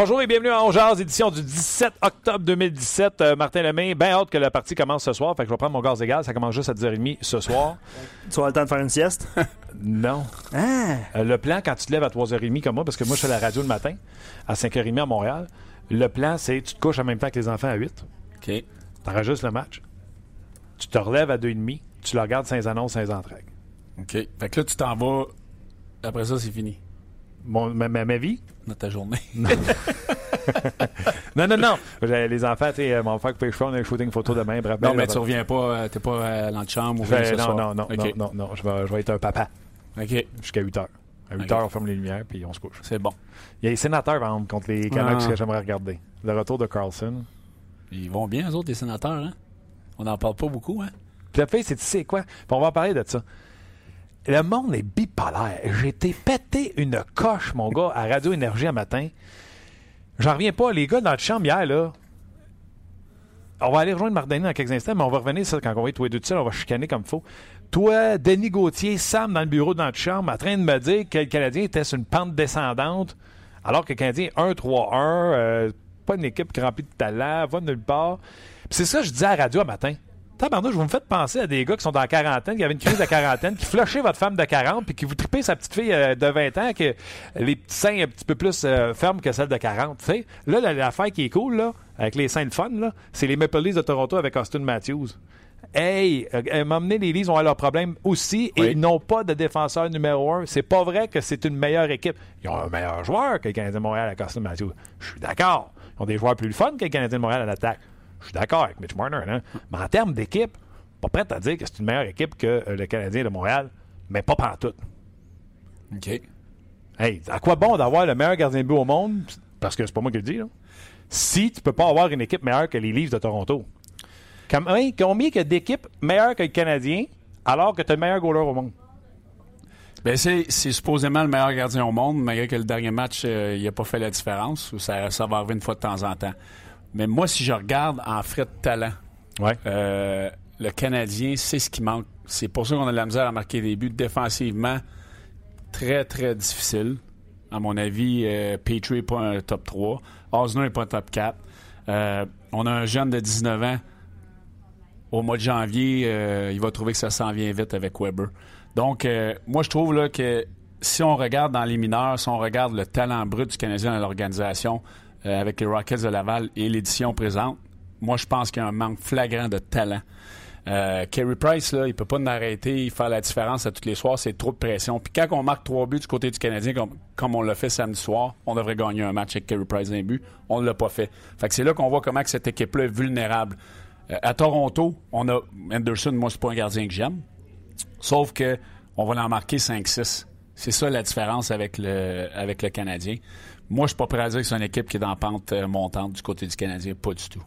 Bonjour et bienvenue à Ongears, édition du 17 octobre 2017. Euh, Martin Lemay, bien hâte que la partie commence ce soir. Fait que je vais prendre mon gaz égal. Ça commence juste à 10h30 ce soir. Tu vas avoir le temps de faire une sieste? non. Ah! Euh, le plan, quand tu te lèves à 3h30 comme moi, parce que moi, je fais la radio le matin, à 5h30 à Montréal, le plan, c'est tu te couches en même temps que les enfants à 8. OK. T'enregistres le match. Tu te relèves à 2h30. Tu le regardes sans annonce, sans entrailles. OK. Fait que là, tu t'en vas. Après ça, c'est fini. Mon, ma, ma- ma vie? Dans ta journée. Non, non, non. Les enfants, tu sais, euh, mon frère qui fait les cheveux, on a un shooting photo demain. Bref, non, mais tu reviens pas. euh, T'es pas euh, dans la chambre ou ce non, soir. non, non, non, non, non, je vais, je vais être un papa OK. jusqu'à 8 heures. À 8 Ok. heures, on ferme les lumières puis on se couche. C'est bon. Il y a les sénateurs, par exemple, contre les Canucks Ah. que j'aimerais regarder. Le retour de Carlson. Ils vont bien, eux autres, les sénateurs, hein? On n'en parle pas beaucoup, hein? Puis le fait, c'est tu sais quoi? Puis on va en parler de ça. Le monde est bipolaire. J'ai été pété une coche, mon gars, à Radio Énergie un matin. J'en reviens pas. Les gars dans la chambre hier, là. On va aller rejoindre Mardani dans quelques instants, mais on va revenir ça quand on va être tous les deux seuls. On va chicaner comme il faut. Toi, Denis Gauthier, Sam dans le bureau dans notre chambre, en train de me dire que le Canadien était sur une pente descendante, alors que le Canadien 1-3-1, euh, pas une équipe qui remplit de talent, va nulle part. C'est ça que je disais à radio un matin. Tabarnouche, vous me faites penser à des gars qui sont dans la quarantaine, qui avaient une crise de quarantaine, qui flushaient votre femme de 40, puis qui vous tripez sa petite fille euh, de 20 ans, que les petits seins un petit peu plus euh, fermes que celle de 40. tu sais. Là, la- l'affaire qui est cool, là, avec les seins de fun, c'est les Maple Leafs de Toronto avec Austin Matthews. Hey, euh, m'emmener les Leafs ont leurs problèmes aussi et Oui. ils n'ont pas de défenseur numéro un. C'est pas vrai que c'est une meilleure équipe. Ils ont un meilleur joueur que le Canadien de Montréal avec Austin Matthews. Je suis d'accord. Ils ont des joueurs plus fun que le Canadien de Montréal à l'attaque. Je suis d'accord avec Mitch Marner. Hein? Mais en termes d'équipe, pas prêt à dire que c'est une meilleure équipe que euh, le Canadien de Montréal, mais pas pantoute. OK. Hey, à quoi bon d'avoir le meilleur gardien de but au monde, parce que c'est pas moi qui le dis, là, si tu peux pas avoir une équipe meilleure que les Leafs de Toronto? Combien, combien que d'équipes meilleures que le Canadien alors que tu as le meilleur goaler au monde? Ben, c'est, c'est supposément le meilleur gardien au monde, malgré que le dernier match, euh, il n'a pas fait la différence. ou Ça, ça va arriver une fois de temps en temps. Mais moi, si je regarde en frais de talent, Ouais. euh, le Canadien, c'est ce qui manque. C'est pour ça qu'on a de la misère à marquer des buts défensivement. Très, très difficile. À mon avis, euh, Petrie n'est pas un top 3. Osner n'est pas un top 4. Euh, on a un jeune de 19 ans. Au mois de janvier, il va trouver que ça s'en vient vite avec Weber. Donc, moi, je trouve là, que si on regarde dans les mineurs, si on regarde le talent brut du Canadien dans l'organisation, euh, avec les Rockets de Laval et l'édition présente, moi, je pense qu'il y a un manque flagrant de talent. Euh, Kerry Price, là, il peut pas nous arrêter, faire la différence à tous les soirs, c'est trop de pression. Puis quand on marque trois buts du côté du Canadien, comme, comme on l'a fait samedi soir, on devrait gagner un match avec Kerry Price d'un but. On ne l'a pas fait. Fait que c'est là qu'on voit comment que cette équipe-là est vulnérable. Euh, à Toronto, on a Anderson, moi, c'est pas un gardien que j'aime. Sauf que on va en marquer 5-6. C'est ça la différence avec le, avec le Canadien. Moi, je suis pas prêt à dire que c'est une équipe qui est dans la pente euh, montante du côté du Canadien. Pas du tout.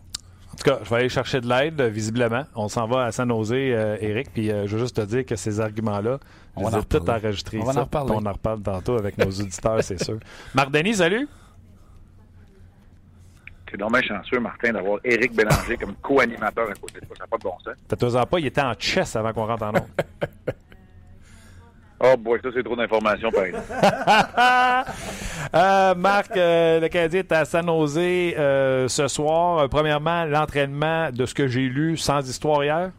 En tout cas, je vais aller chercher de l'aide, euh, visiblement. On s'en va à San Jose, euh, Eric, puis euh, je veux juste te dire que ces arguments-là, On va en tout reparler. enregistrés. On va en reparler. On en reparle tantôt avec nos auditeurs, c'est sûr. Marc Denis, salut! C'est dommage chanceux, Martin, d'avoir Éric Bélanger comme co-animateur à côté de toi. Ça n'a pas de bon sens. T'as pas, il était en chess avant qu'on rentre en onde. Oh boy, ça, c'est trop d'informations, par exemple. Euh, Marc, euh, le Canadien est à San Jose euh, ce soir. Euh, premièrement, l'entraînement de ce que j'ai lu sans histoire hier?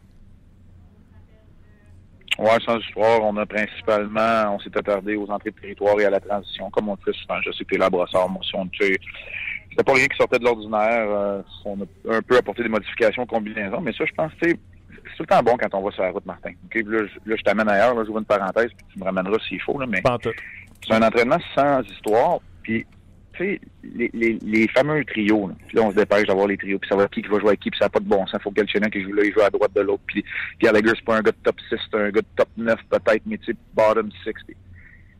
Oui, sans histoire, on a principalement, on s'est attardé aux entrées de territoire et à la transition, comme on le fait souvent. Je sais que t'es là, Brossard, moi, si on c'était pas rien qui sortait de l'ordinaire. on a un peu apporté des modifications, combinaisons, mais ça, je pense, tu c'est tout le temps bon quand on va sur la route, Martin. Là, je, là, je t'amène ailleurs, là, j'ouvre une parenthèse, puis tu me ramèneras s'il faut, là, mais c'est un entraînement sans histoire, puis tu sais, les, les, les fameux trios, là. Puis là, on se dépêche d'avoir les trios, puis ça va qui qui va jouer avec qui, puis ça n'a pas de bon sens. Faut que quelqu'un qui joue là, il joue à droite de l'autre. Puis Gallagher, c'est pas un gars de top 6, c'est un gars de top 9 peut-être, mais tu sais, bottom 6. Puis, tu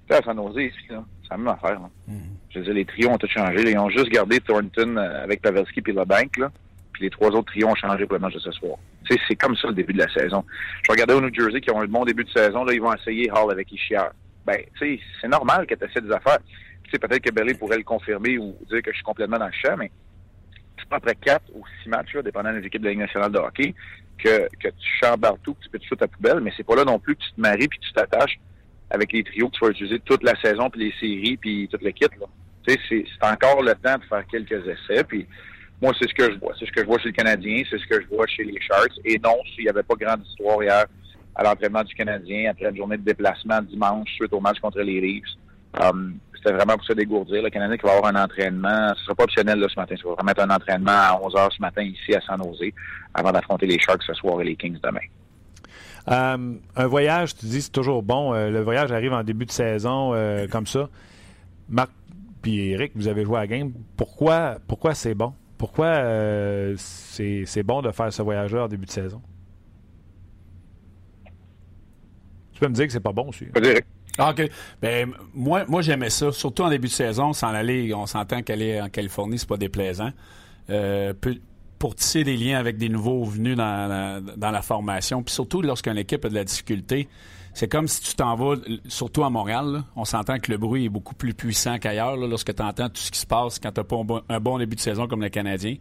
sais, à San Jose, ici, là, c'est la même affaire. Là. Je veux dire, les trios ont tout changé. là. Ils ont juste gardé Thornton euh, avec Pavelski puis LeBanc, là. Les trois autres trios ont changé pour le match de ce soir. C'est comme ça le début de la saison. Je regardais au New Jersey qui ont un bon début de saison. Là, ils vont essayer Hall avec Ishiar. Ben, c'est normal que tu essaies des affaires. Peut-être que Belly pourrait le confirmer ou dire que je suis complètement dans le champ, mais c'est pas après quatre ou six matchs, là, dépendant des équipes de la Ligue nationale de hockey, que, tu chambres tout, que tu peux tout ta poubelle, mais c'est pas là non plus que tu te maries puis que tu t'attaches avec les trios que tu vas utiliser toute la saison, puis les séries, puis toute l'équipe. là. Tu sais, c'est encore le temps de faire quelques essais, puis moi, c'est ce que je vois. C'est ce que je vois chez le Canadien, c'est ce que je vois chez les Sharks. Et non, s'il n'y avait pas grande histoire hier à l'entraînement du Canadien, après une journée de déplacement dimanche suite au match contre les Leafs, um, c'était vraiment pour se dégourdir. Le Canadien qui va avoir un entraînement, ce sera pas optionnel ce matin, ça va vraiment un entraînement à 11h ce matin ici à San Jose, avant d'affronter les Sharks ce soir et les Kings demain. Euh, un voyage, tu dis, c'est toujours bon. Euh, le voyage arrive en début de saison euh, comme ça. Marc puis Eric, vous avez joué à la game. Pourquoi, pourquoi c'est bon? Pourquoi euh, c'est c'est bon de faire ce voyage-là en début de saison? Tu peux me dire que c'est pas bon aussi. Ah, OK. Ben, moi, moi j'aimais ça. Surtout en début de saison, s'en aller, on s'entend qu'aller en Californie, c'est pas déplaisant. Euh, pour tisser des liens avec des nouveaux venus dans la, dans la formation. Puis surtout, lorsqu'une équipe a de la difficulté, c'est comme si tu t'en vas, surtout à Montréal, là, on s'entend que le bruit est beaucoup plus puissant qu'ailleurs. Lorsque tu entends tout ce qui se passe quand tu n'as pas un bon, un bon début de saison comme le Canadien,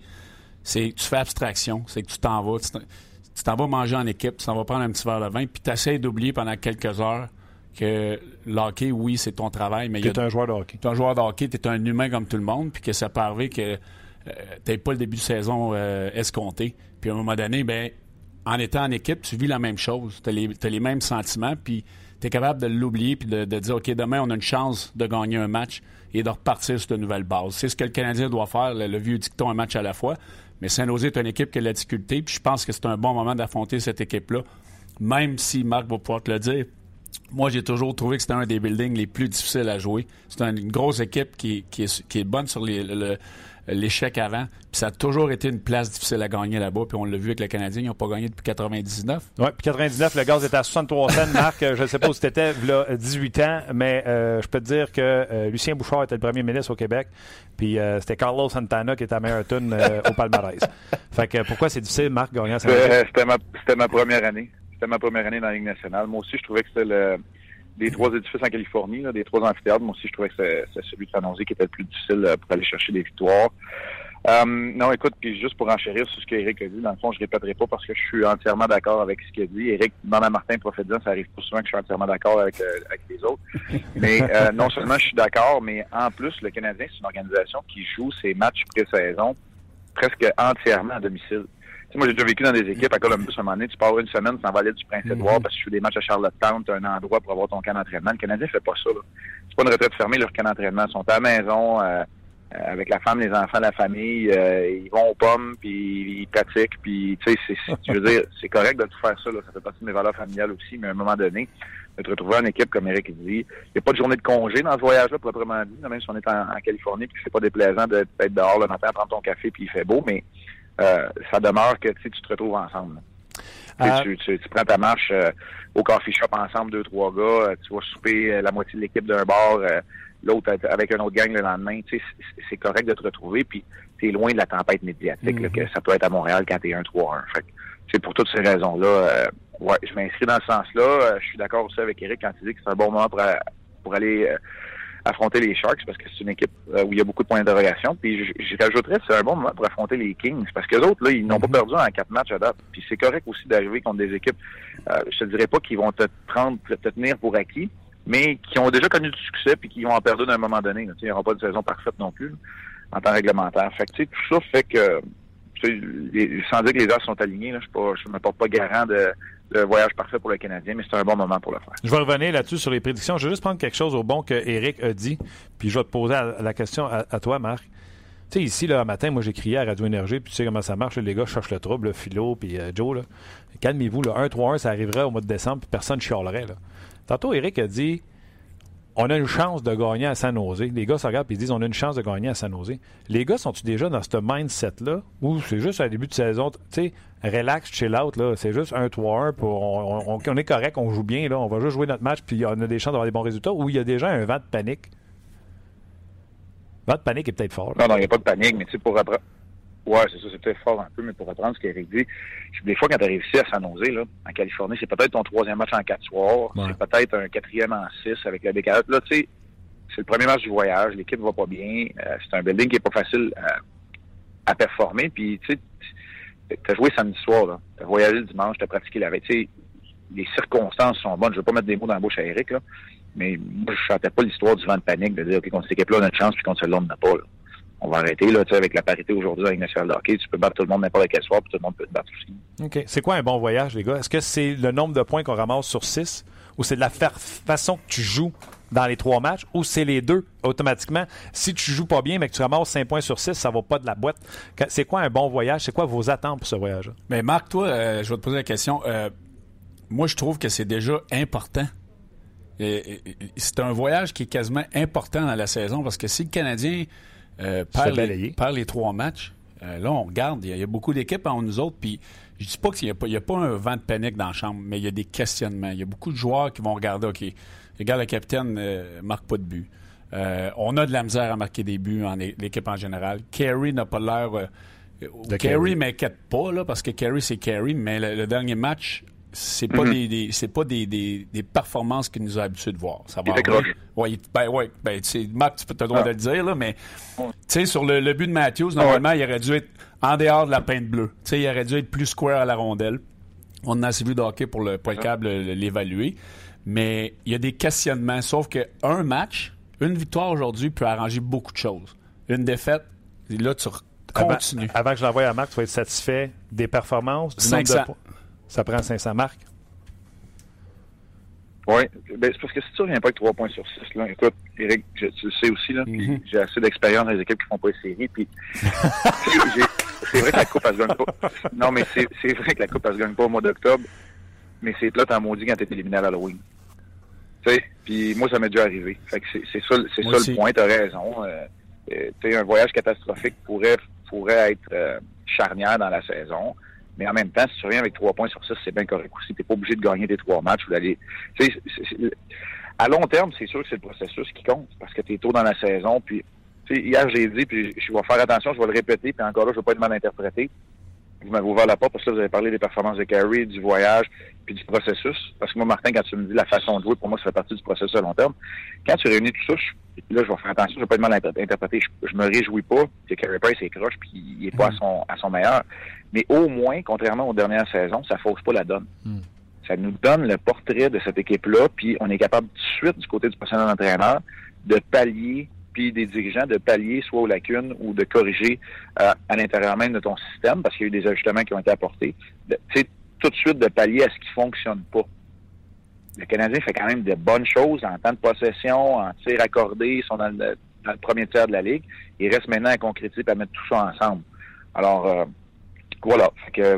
c'est tu fais abstraction. C'est que tu t'en vas. Tu t'en- vas manger en équipe, tu t'en vas prendre un petit verre de vin, puis tu essaies d'oublier pendant quelques heures que l'hockey, oui, c'est ton travail, mais Tu a es un joueur de hockey. tu es un joueur de hockey, tu es un humain comme tout le monde, puis que ça peut arriver que tu pas le début de saison euh, escompté. Puis à un moment donné, ben, en étant en équipe, tu vis la même chose. Tu as les, mêmes sentiments, puis tu es capable de l'oublier, puis de, dire, OK, demain, on a une chance de gagner un match et de repartir sur de nouvelles bases. C'est ce que le Canadien doit faire, le, vieux dicton, un match à la fois. Mais Saint-Nosé est une équipe qui a de la difficulté, puis je pense que c'est un bon moment d'affronter cette équipe-là, même si Marc va pouvoir te le dire. Moi, j'ai toujours trouvé que c'était un des buildings les plus difficiles à jouer. C'est une grosse équipe qui, qui, est, qui est bonne sur les- le- l'échec avant. Puis ça a toujours été une place difficile à gagner là-bas. Puis on l'a vu avec le Canadien, ils n'ont pas gagné depuis 99. Oui, puis 99, le gaz était à 63 cents. Marc, je ne sais pas où c'était là 18 ans, mais euh, je peux te dire que euh, Lucien Bouchard était le premier ministre au Québec, puis euh, c'était Carlos Santana qui était à euh, au palmarès. Fait que pourquoi c'est difficile, Marc, gagner à Euh, C'était ma, c'était ma première année. C'était ma première année dans la Ligue nationale. Moi aussi, je trouvais que c'était le, des trois édifices en Californie, là, des trois amphithéâtres. Moi aussi, je trouvais que c'était celui de San Jose qui était le plus difficile euh, pour aller chercher des victoires. Euh, non, écoute, puis juste pour enchérir sur ce qu'Éric a dit, dans le fond, je répéterai pas parce que je suis entièrement d'accord avec ce qu'il a dit. Éric, dans la Martin prophétisant, ça arrive pas souvent que je suis entièrement d'accord avec, euh, avec les autres. Mais euh, non seulement je suis d'accord, mais en plus, le Canadien, c'est une organisation qui joue ses matchs pré-saison presque entièrement à domicile. Moi, j'ai déjà vécu dans des équipes à Columbus, à un moment donné, tu pars une semaine, tu t'en vas à l'île du Prince-Édouard parce que tu fais des matchs à Charlottetown, tu as un endroit pour avoir ton camp d'entraînement. Le Canadien fait pas ça. C'est pas une retraite fermée, leur camp d'entraînement. Ils sont à la maison, euh, euh, avec la femme, les enfants, la famille. euh, ils vont aux pommes, puis ils pratiquent. Puis, tu sais, je veux dire, c'est correct de tout faire ça. Là. Ça fait partie de mes valeurs familiales aussi. Mais à un moment donné, de te retrouver en équipe, comme Eric dit, il n'y a pas de journée de congé dans ce voyage-là, proprement dit. Même si on est en, en Californie, puis que c'est pas déplaisant d'être dehors le matin prendre ton café, puis il fait beau, mais euh, ça demeure que tu te retrouves ensemble. Ah. Tu, tu- tu prends ta marche euh, au coffee shop ensemble, deux, trois gars, euh, tu vas souper la moitié de l'équipe d'un bar, l'autre avec un autre gang le lendemain. Tu sais, c'est- correct de te retrouver, puis tu es loin de la tempête médiatique là, que ça peut être à Montréal quand tu es 1-3-1. Fait que, c'est pour toutes ces raisons-là. euh, ouais, je m'inscris dans ce sens-là. Je suis d'accord aussi avec Eric quand il dit que c'est un bon moment pour, pour aller euh, affronter les Sharks parce que c'est une équipe euh, où il y a beaucoup de points d'interrogation. Puis je, rajouterais que c'est un bon moment pour affronter les Kings parce que les autres, là, ils n'ont pas perdu en quatre matchs à date. Puis c'est correct aussi d'arriver contre des équipes. Euh, je te dirais pas qu'ils vont te prendre, te tenir pour acquis, mais qui ont déjà connu du succès puis qui vont en perdre d'un moment donné. Là. Ils n'auront pas de saison parfaite non plus là, en temps réglementaire. Fait que, tu sais, tout ça fait que, tu sais, les- sans dire que les heures sont alignées, là, je ne me porte pas garant de, de voyage parfait pour le Canadien, mais c'est un bon moment pour le faire. Je vais revenir là-dessus sur les prédictions. Je vais juste prendre quelque chose au bon que Eric a dit, puis je vais te poser la question à, toi, Marc. Tu sais, ici, là, matin, moi, j'ai crié à Radio Énergie, puis tu sais comment ça marche, les gars cherchent le trouble, là, Philo, puis euh, Joe. Calmez-vous, là, 1-3-1, ça arriverait au mois de décembre, puis personne ne chialerait. Tantôt, Eric a dit on a une chance de gagner à San Jose. Les gars se regardent et ils disent on a une chance de gagner à San Jose. Les gars sont-ils déjà dans ce mindset-là ou c'est juste à début de saison, tu sais, relax, chill out, là. C'est juste un 3-1 pour on, on- on est correct, on joue bien, là. On va juste jouer notre match puis on a des chances d'avoir des bons résultats ou il y a déjà un vent de panique. Le vent de panique est peut-être fort. là. Non, non, il n'y a pas de panique, mais tu sais, pour apprendre. Ouais, c'est ça, c'est peut-être fort un peu, mais pour apprendre ce qu'Éric dit, des fois, quand tu arrives ici à San Jose, là, en Californie, c'est peut-être ton troisième match en quatre soirs, Ouais. c'est peut-être un quatrième en six avec la décalage. Là, tu sais, c'est le premier match du voyage, l'équipe va pas bien, euh, c'est un building qui est pas facile à, à performer, puis tu sais, t'as joué samedi soir, là, t'as voyagé le dimanche, t'as pratiqué la veille, tu sais, les circonstances sont bonnes, je vais pas mettre des mots dans la bouche à Eric, là, mais moi, je chantais pas l'histoire du vent de panique de dire, OK, contre cette équipe-là, on a une chance, puis contre celle-là, on n'en a pas, là. On va arrêter, là, tu sais, avec la parité aujourd'hui avec National hockey, tu peux battre tout le monde n'importe quel soir, puis tout le monde peut te battre aussi. OK. C'est quoi un bon voyage, les gars? Est-ce que c'est le nombre de points qu'on ramasse sur 6 ou c'est de la fa- façon que tu joues dans les trois matchs ou c'est les deux automatiquement? Si tu joues pas bien mais que tu ramasses 5 points sur 6, ça va pas de la boîte. C'est quoi un bon voyage? C'est quoi vos attentes pour ce voyage-là? Mais Marc, toi, euh, je vais te poser la question. Euh, moi, je trouve que c'est déjà important. C'est un voyage qui est quasiment important dans la saison parce que si le Canadien euh, perd, les, balayer. perd les trois matchs, là, on regarde, il y, a- il y a beaucoup d'équipes en nous autres, puis je dis pas qu'il n'y a, a pas un vent de panique dans la chambre, mais il y a des questionnements. Il y a beaucoup de joueurs qui vont regarder, OK, regarde le capitaine euh, marque pas de but. Euh, on a de la misère à marquer des buts en l'équipe en général. Kerry n'a pas l'air... euh, Kerry Carey. m'inquiète pas, là, parce que Kerry, c'est Kerry, mais le, le dernier match, c'est pas, des, des- c'est pas des, des- des performances qu'il nous a habitué de voir. Ça va Il. Ouais, ben, ouais, ben, tu sais, Marc, tu as le droit Ah. de le dire, là, mais, tu sais, sur le, le but de Matthews, normalement, il aurait dû être en dehors de la peinte bleue. Tu sais, il aurait dû être plus square à la rondelle. On a assez vu de hockey pour le, pour capable de l'évaluer. Mais il y a des questionnements, sauf qu'un match, une victoire aujourd'hui peut arranger beaucoup de choses. Une défaite, là, tu continues. Avant, que je l'envoie à Marc, tu vas être satisfait des performances, du nombre de 500. points. Ça prend 500 marques. Oui, ben, c'est parce que si tu reviens pas avec trois points sur six, là, écoute, Eric, je, tu le sais aussi, là, puis Mhm. j'ai assez d'expérience dans les équipes qui font pas les séries, puis c'est vrai que la coupe, elle se gagne pas. Non, mais c'est vrai que la coupe, elle se gagne pas au mois d'octobre, mais c'est là, t'en maudit quand t'es éliminé à l'Halloween. Tu sais, puis moi, ça m'est déjà arrivé. Fait que c'est c'est ça, le- c'est ça aussi. le point, t'as raison. Euh, euh, tu sais, un voyage catastrophique pourrait, pourrait être euh, charnière dans la saison. Mais en même temps, si tu reviens avec trois points sur six, c'est bien correct aussi. T'es pas obligé de gagner tes trois matchs ou d'aller. À long terme, c'est sûr que c'est le processus qui compte parce que tu es tôt dans la saison. Puis, tu sais, hier, j'ai dit, puis je vais faire attention, je vais le répéter, puis encore là, je ne vais pas être mal interprété. Vous m'avez ouvert la porte parce que là, vous avez parlé des performances de Carey, du voyage, puis du processus. Parce que moi, Martin, quand tu me dis la façon de jouer, pour moi, ça fait partie du processus à long terme. Quand tu réunis tout ça, je- là, je vais faire attention, je ne vais pas être mal inter- interprété. Je, je me réjouis pas que Carey Price est croche, puis il n'est pas à, son, à son meilleur. Mais au moins, contrairement aux dernières saisons, ça fausse pas la donne. Ça nous donne le portrait de cette équipe-là, puis on est capable tout de suite, du côté du personnel entraîneur, de pallier, puis des dirigeants, de pallier soit aux lacunes ou de corriger euh, à l'intérieur même de ton système, parce qu'il y a eu des ajustements qui ont été apportés. Tu sais, tout de suite de pallier à ce qui fonctionne pas. Le Canadien fait quand même de bonnes choses en temps de possession, en tir accordé, ils sont dans le, dans premier tiers de la ligue. Il reste maintenant à concrétiser et à mettre tout ça ensemble. Alors, euh, voilà.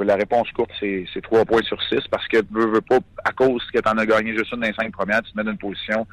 La réponse courte, c'est trois points sur six parce que veux, veux pas, à cause que tu en as gagné juste une des cinq premières, tu te mets dans une position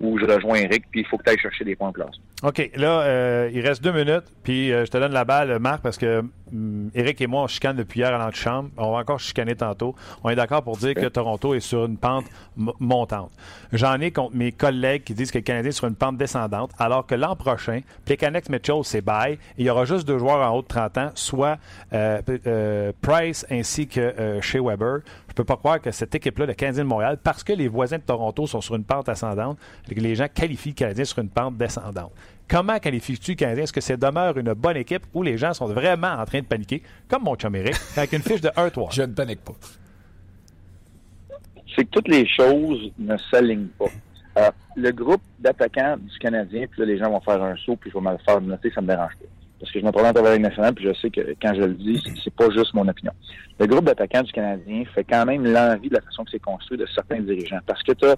où je rejoins Eric, puis il faut que tu ailles chercher des points en place. OK, là, euh, il reste deux minutes, puis euh, je te donne la balle, Marc, parce que hum, Eric et moi, on chicane depuis hier à l'antichambre. On va encore chicaner tantôt. On est d'accord pour dire que Toronto est sur une pente montante. J'en ai contre mes collègues qui disent que le Canadien est sur une pente descendante, alors que l'an prochain, Plekanex Mitchell, c'est bye. Il y aura juste deux joueurs en haut de 30 ans, soit euh, Price ainsi que Shea Weber. Je peux pas croire que cette équipe-là, le Canadien de Montréal, parce que les voisins de Toronto sont sur une pente ascendante, les gens qualifient le Canadien sur une pente descendante. Comment qualifies-tu le Canadien? Est-ce que c'est demeure une bonne équipe ou les gens sont vraiment en train de paniquer, comme mon chum Eric, avec une fiche de 1-3? Je ne panique pas. c'est que toutes les choses ne s'alignent pas. Euh, le groupe d'attaquants du Canadien, puis là, les gens vont faire un saut, puis je vais me le faire noter, ça me dérange pas. Parce que je me présente à la Ligue nationale, puis je sais que quand je le dis, c'est- c'est pas juste mon opinion. Le groupe d'attaquants du Canadien fait quand même l'envie de la façon que c'est construit de certains dirigeants. Parce que tu as,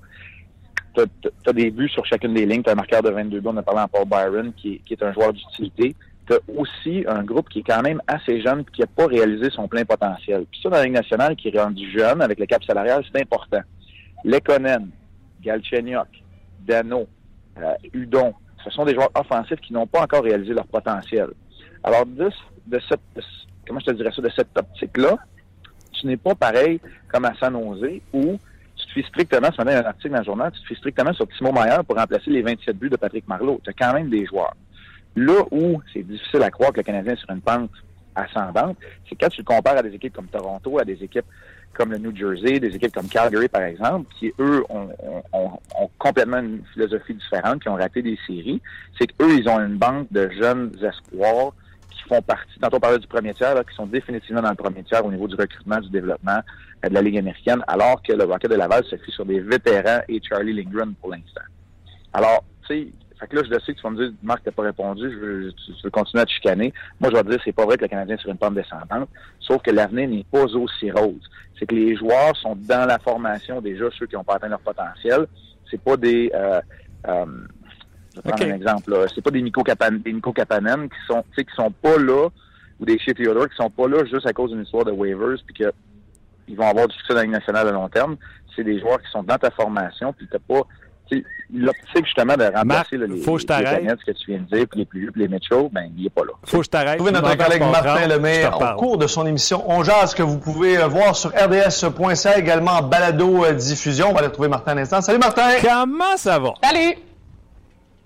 des buts sur chacune des lignes, tu as un marqueur de 22 buts, on a parlé en Paul Byron, qui, est- un joueur d'utilité. Tu as aussi un groupe qui est quand même assez jeune, qui n'a pas réalisé son plein potentiel. Puis ça, dans la Ligue nationale, qui est rendu jeune, avec le cap salarial, c'est important. Lekonen, Galchenyuk, Dano, euh, Udon, ce sont des joueurs offensifs qui n'ont pas encore réalisé leur potentiel. Alors, de, cette, comment je te dirais ça, de cette optique-là, tu n'es pas pareil comme à San Jose où te fais strictement, ce matin, un article dans le journal, tu te fais strictement sur Timo Meyer pour remplacer les 27 buts de Patrick Marleau. Tu as quand même des joueurs. Là où c'est difficile à croire que le Canadien est sur une pente ascendante, c'est quand tu le compares à des équipes comme Toronto, à des équipes comme le New Jersey, des équipes comme Calgary, par exemple, qui, eux, ont- ont complètement une philosophie différente, qui ont raté des séries. C'est qu'eux, ils ont une banque de jeunes espoirs qui font partie, tantôt on parlait du premier tiers, là, qui sont définitivement dans le premier tiers au niveau du recrutement, du développement euh, de la Ligue américaine, alors que le Rocket de Laval se sur des vétérans et Charlie Lindgren pour l'instant. Alors, tu sais, fait que là, je le sais que tu vas me dire, Marc, t'as pas répondu, je veux, tu veux continuer à te chicaner. Moi, je vais te dire, c'est pas vrai que le Canadien est sur une pente descendante, sauf que l'avenir n'est pas aussi rose. C'est que les joueurs sont dans la formation déjà, ceux qui n'ont pas atteint leur potentiel. C'est pas des... Euh, euh, je vais prendre un exemple, là. C'est pas des Nico, Kapan, des Nico Kapanen qui sont, tu sais, qui sont pas là, ou des Shea Theodore qui sont pas là juste à cause d'une histoire de waivers, puis que ils vont avoir du succès dans la Ligue nationale à long terme. C'est des joueurs qui sont dans ta formation, puis t'as pas... tu sais, L'optique, justement, de remplacer Marc, là, les, faut que je les ce que tu viens de dire, puis les plus vieux, puis les Mitchell, ben, il est pas là. Faut que je t'arrête. Trouver notre collègue Martin Lemay au cours de son émission On Jazz que vous pouvez euh, voir sur rds.ca également en balado euh, diffusion. On va aller retrouver Martin un instant. Salut Martin! Comment ça va? Salut!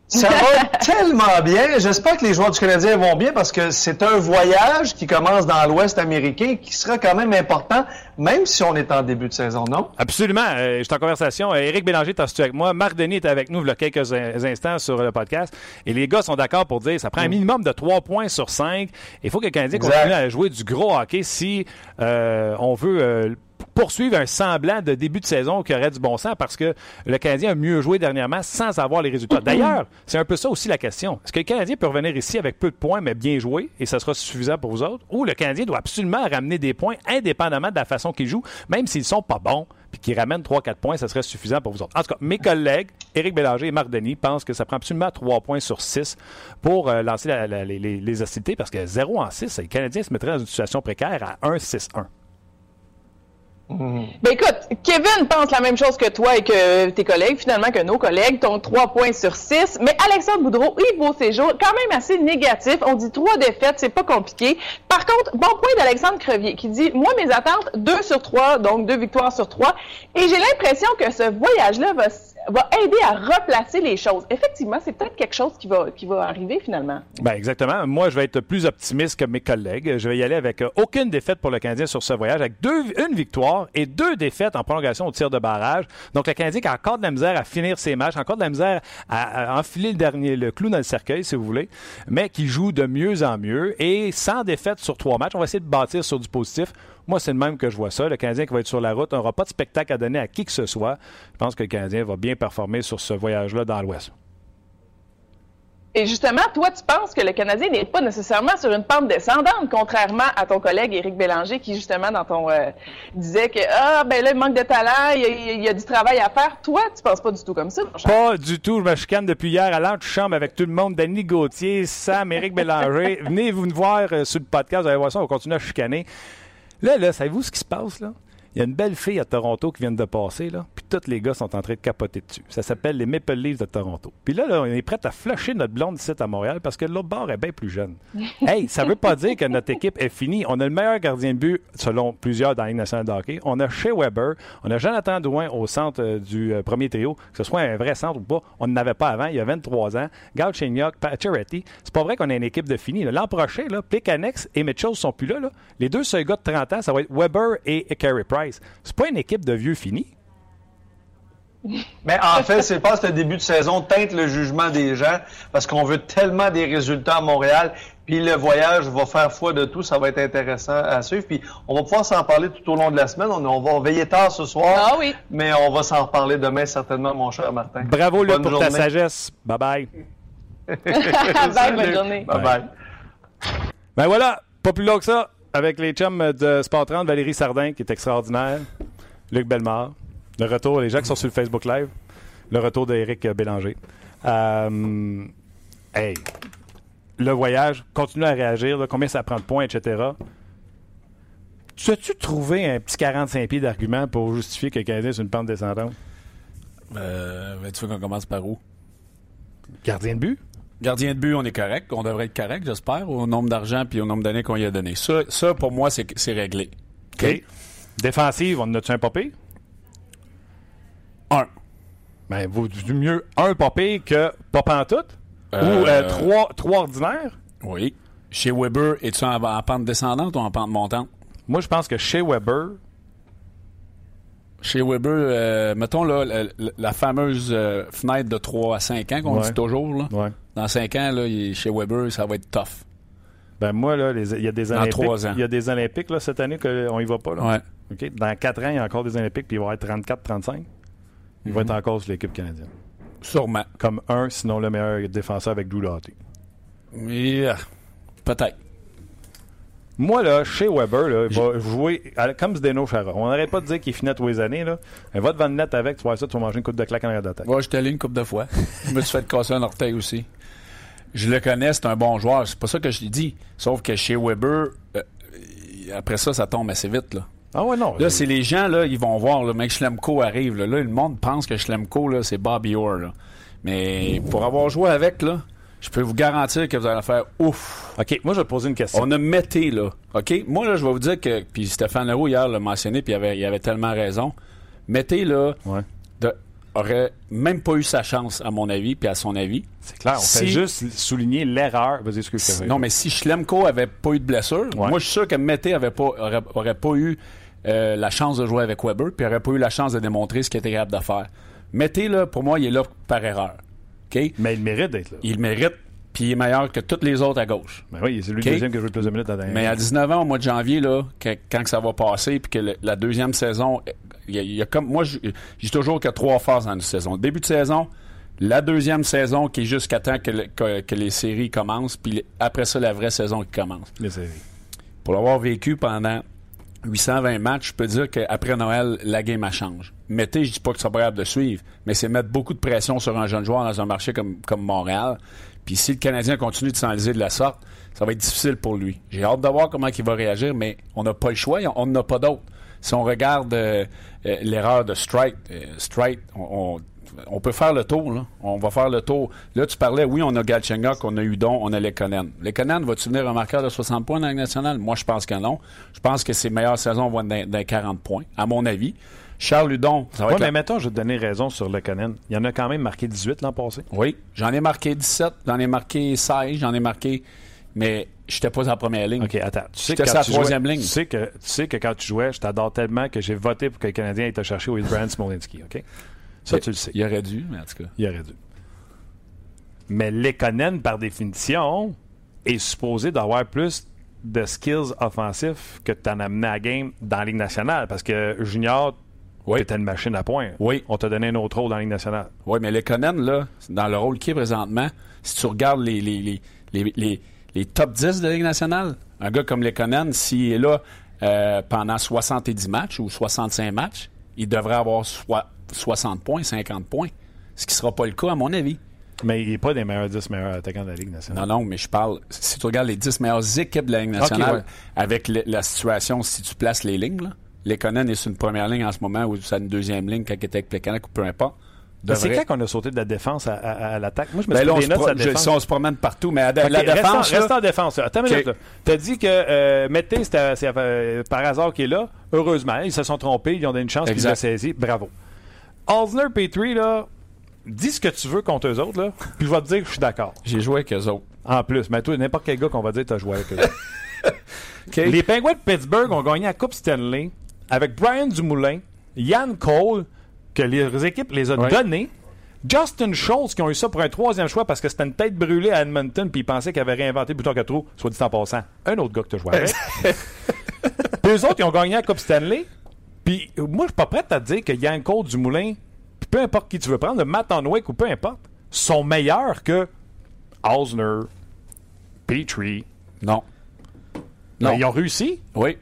Ça va tellement bien. J'espère que les joueurs du Canadien vont bien parce que c'est un voyage qui commence dans l'Ouest américain qui sera quand même important, même si on est en début de saison, non? Absolument. Euh, je suis en conversation. Euh, Éric Bélanger est assis avec moi. Marc Denis est avec nous il y a quelques in- instants sur le podcast. Et les gars sont d'accord pour dire ça prend un minimum de 3 points sur 5. Il faut que le Canadien continue à jouer du gros hockey si euh, on veut euh, poursuivre un semblant de début de saison qui aurait du bon sens parce que le Canadien a mieux joué dernièrement sans avoir les résultats. D'ailleurs, c'est un peu ça aussi la question. Est-ce que le Canadien peut revenir ici avec peu de points mais bien joué et ça sera suffisant pour vous autres? Ou le Canadien doit absolument ramener des points indépendamment de la façon qu'il joue, même s'ils sont pas bons puis qu'ils ramènent 3-4 points, ça serait suffisant pour vous autres. En tout cas, mes collègues, Éric Bélanger et Marc Denis, pensent que ça prend absolument 3 points sur 6 pour euh, lancer la- la- les, les- les hostilités parce que 0 en 6, les Canadiens se mettraient dans une situation précaire à 1-6-1. Ben écoute, Kevin pense la même chose que toi et que tes collègues, finalement que nos collègues, t'ont 3 points sur 6. Mais Alexandre Boudreau, Yves Beauséjour, quand même assez négatif. On dit trois défaites, c'est pas compliqué. Par contre, bon point d'Alexandre Crevier qui dit Moi, mes attentes, 2 sur 3, donc 2 victoires sur 3. Et j'ai l'impression que ce voyage-là va, va aider à replacer les choses. Effectivement, c'est peut-être quelque chose qui va, qui va arriver finalement. Ben exactement. Moi, je vais être plus optimiste que mes collègues. Je vais y aller avec euh, aucune défaite pour le Canadien sur ce voyage, avec deux, une victoire et deux défaites en prolongation au tir de barrage. Donc, le Canadien qui a encore de la misère à finir ses matchs, encore de la misère à, enfiler le dernier le clou dans le cercueil, si vous voulez, mais qui joue de mieux en mieux et sans défaite sur trois matchs. On va essayer de bâtir sur du positif. Moi, c'est le même que je vois ça. Le Canadien qui va être sur la route n'aura pas de spectacle à donner à qui que ce soit. Je pense que le Canadien va bien performer sur ce voyage-là dans l'Ouest. Et justement, toi, tu penses que le Canadien n'est pas nécessairement sur une pente descendante, contrairement à ton collègue Éric Bélanger, qui justement dans ton euh, disait que ah ben là il manque de talent, il y, a, il y a du travail à faire. Toi, tu penses pas du tout comme ça? Pas du tout. Je me chicane depuis hier à l'antichambre avec tout le monde. Danny Gauthier, Sam, Éric Bélanger. Venez vous nous voir euh, sur le podcast. Vous allez voir ça. On va continuer à chicaner. Là, là, savez-vous ce qui se passe, là? Il y a une belle fille à Toronto qui vient de passer, là, puis tous les gars sont en train de capoter dessus. Ça s'appelle les Maple Leafs de Toronto. Puis là, là, on est prêt à flusher notre blonde ici à Montréal parce que l'autre bord est bien plus jeune. hey, ça veut pas dire que notre équipe est finie. On a le meilleur gardien de but, selon plusieurs dans la Ligue nationale de hockey. On a Shea Weber, on a Jonathan Drouin au centre euh, du euh, premier trio, que ce soit un vrai centre ou pas. On n'en avait pas avant, il y a 23 ans. Galchenyuk, Pacioretty. C'est pas vrai qu'on a une équipe de finie. L'an prochain, là, Plekanec et Mitchell sont plus là, là. Les deux seuls gars de 30 ans, ça va être Weber et Carey Price. C'est pas une équipe de vieux finis. Mais en fait, c'est pas ce début de saison teinte le jugement des gens parce qu'on veut tellement des résultats à Montréal Puis le voyage va faire foi de tout, ça va être intéressant à suivre. Puis on va pouvoir s'en parler tout au long de la semaine. On, on va veiller tard ce soir, Ah oui. mais on va s'en reparler demain certainement, mon cher Martin. Bravo, Luc, pour ta sagesse. Bye-bye. Bye, bonne journée. Bye bye. Ben voilà, pas plus long que ça, avec les chums de Sport 30, Valérie Sardin, qui est extraordinaire, Luc Bellemare, le retour, les gens qui sont sur le Facebook Live, le retour d'Éric Bélanger. Euh, hey, le voyage, continue à réagir, là, combien ça prend de points, etc. Tu as-tu trouvé un petit 45 pieds d'argument pour justifier que le Canadien est une pente descendante? Euh, tu veux qu'on commence par où? Gardien de but? Gardien de but, on est correct. On devrait être correct, j'espère, au nombre d'argent puis au nombre d'années qu'on y a donné. Ça, ça pour moi, c'est réglé. OK. Défensive, on en a-tu un popé? Un. Ben, vaut du mieux un popé que pas pantoute? Ou Euh, euh, trois, trois ordinaires? Oui. Chez Weber, es-tu en, en pente descendante ou en pente montante? Moi, je pense que chez Weber, Chez Weber, euh, mettons là, la, fameuse fenêtre de 3 à 5 ans qu'on Ouais. dit toujours. Là. ouais. Dans 5 ans, là, il- chez Weber, ça va être tough. Ben moi, là, il y a des Dans Olympiques. trois ans. Il y a des Olympiques là, cette année qu'on y va pas. Là. Ouais. Dans quatre ans, il y a encore des Olympiques, puis il va avoir 34-35. Il Mhm. va être encore sur l'équipe canadienne. Sûrement. Comme un, sinon le meilleur défenseur avec Drew Doughty. Euh, Peut-être. Moi, là, chez Weber, là, il va jouer à- comme Zdeno Chara. On n'arrête pas de dire qu'il finit tous les années. Là. Elle va devant le net avec, tu vois ça, tu vas manger une coupe de claque en arrière tête. Moi, je suis allé une couple de fois. je me suis fait casser un orteil aussi. Je le connais, c'est un bon joueur. C'est pas ça que je dit. Sauf que chez Weber, euh, après ça, ça tombe assez vite. Là, Ah ouais, non. là c'est les gens, là, ils vont voir, le mec Schlemko arrive. Là, Là, le monde pense que Schlemko, là, c'est Bobby Orr. là. Mais pour avoir joué avec, là, je peux vous garantir que vous allez faire ouf. OK, moi, je vais te poser une question. On a Mété, là. OK? Moi, là, je vais vous dire que. Puis Stéphane Leroux, hier, l'a mentionné, puis il avait, il avait tellement raison. Mété, là, Ouais. Aurait même pas eu sa chance, à mon avis, puis à son avis. C'est clair, on Si- fait juste souligner l'erreur. Vas-y, excuse Non, mais si Schlemko avait pas eu de blessure, Ouais. moi, je suis sûr que Mété avait pas, aurait, aurait pas eu euh, la chance de jouer avec Weber, puis aurait pas eu la chance de démontrer ce qu'il était capable de faire. Mété, là, pour moi, il est là par erreur. Mais il mérite d'être là. Il mérite, puis il est meilleur que tous les autres à gauche. Ben oui, c'est lui le deuxième qui a joué le plus de minutes dernière. Mais à 19 ans, au mois de janvier, là, que- quand que ça va passer, puis que le- la deuxième saison, y a, y a comme moi, dis toujours qu'il y a trois phases dans une saison. Début de saison, la deuxième saison qui est jusqu'à temps que, le- que- que les séries commencent, puis après ça, la vraie saison qui commence. Les séries. Pour l'avoir vécu pendant 820 matchs, je peux dire qu'après Noël, la game a change. Mettez, je dis pas que c'est pas grave de suivre, mais c'est mettre beaucoup de pression sur un jeune joueur dans un marché comme, comme Montréal. Puis si le Canadien continue de s'enliser de la sorte, ça va être difficile pour lui. J'ai hâte de voir comment il va réagir, mais on n'a pas le choix, on n'a pas d'autre. Si on regarde euh, euh, l'erreur de Strike, euh, Strike, on, on- on peut faire le tour, là. On va faire le tour. Là, tu parlais, oui, on a Galchenyuk, on a Udon, on a Lekonen. Lekonen, va-tu venir un marqueur de 60 points dans la nationale? Moi, je pense que non. Je pense que ses meilleures saisons vont être les 40 points, à mon avis. Charles Udon, ça va Ouais, être mais la- mettons, je vais te donner raison sur le Conan. Il y en a quand même marqué 18 l'an passé. Oui, j'en ai marqué 17, j'en ai marqué 16, j'en ai marqué... Mais j'étais pas en première ligne. OK, attends. Tu sais, J'étais troisième jouais- ligne. Tu sais, que, tu sais que quand tu jouais, je t'adore tellement que j'ai voté pour que le Canadien ait cherché Will Brand Smolinski, OK? Ça, tu le sais. Il aurait dû, mais en tout cas... Il aurait dû. Mais Lekonen, par définition, est supposé d'avoir plus de skills offensifs que tu en as amené à la game dans la Ligue nationale. Parce que Junior, Oui. t'étais une machine à points. Oui. On t'a donné un autre rôle dans la Ligue nationale. Oui, mais Lekonen, là, dans le rôle qu'il est présentement, si tu regardes les, les, les, les, les- top 10 de la Ligue nationale, un gars comme Lekonen, s'il est là euh, pendant 70 matchs ou 65 matchs, il devrait avoir soit 60 points, 50 points. Ce qui ne sera pas le cas, à mon avis. Mais il n'est pas des meilleurs 10 meilleurs attaquants de la Ligue nationale. Non, non, mais je parle. Si tu regardes les 10 meilleures équipes de la Ligue nationale, ouais. avec le- la situation, si tu places les lignes, là, Lekonen est sur une première ligne en ce moment ou c'est une deuxième ligne quand il était avec Plekanec ou peu importe. Mais C'est quand qu'on a sauté de la défense à, à- à l'attaque? Moi, je me Ben des notes la défense. on se promène partout, mais à la, la reste en- défense, reste en défense. Attends une Ok. minute. là. T'as dit que euh, Mété, c'est, euh, par hasard qu'il est là. Heureusement, ils se sont trompés. Ils ont donné une chance. Puis ils l'ont saisi. Bravo. Osner Petrie, là, dis ce que tu veux contre eux autres, là. Puis je vais te dire que je suis d'accord. j'ai joué avec eux autres. En plus, mais toi, n'importe quel gars qu'on va dire, t'as joué avec eux. OK? Les Penguins de Pittsburgh ont gagné la Coupe Stanley avec Brian Dumoulin, Yann Cole, que les équipes les ont Ouais. donnés, Justin Schultz, qui ont eu ça pour un troisième choix parce que c'était une tête brûlée à Edmonton, puis ils pensaient qu'ils avaient réinventé plutôt que trop, soit dit en passant. Un autre gars que tu joué avec. puis eux autres, ils ont gagné la Coupe Stanley. Puis moi, je suis pas prêt à te dire que Yanko Dumoulin, puis peu importe qui tu veux prendre, le Matt Onwick ou peu importe, sont meilleurs que Osner, Petrie. Non. Ben, Non. ils ont réussi. Oui.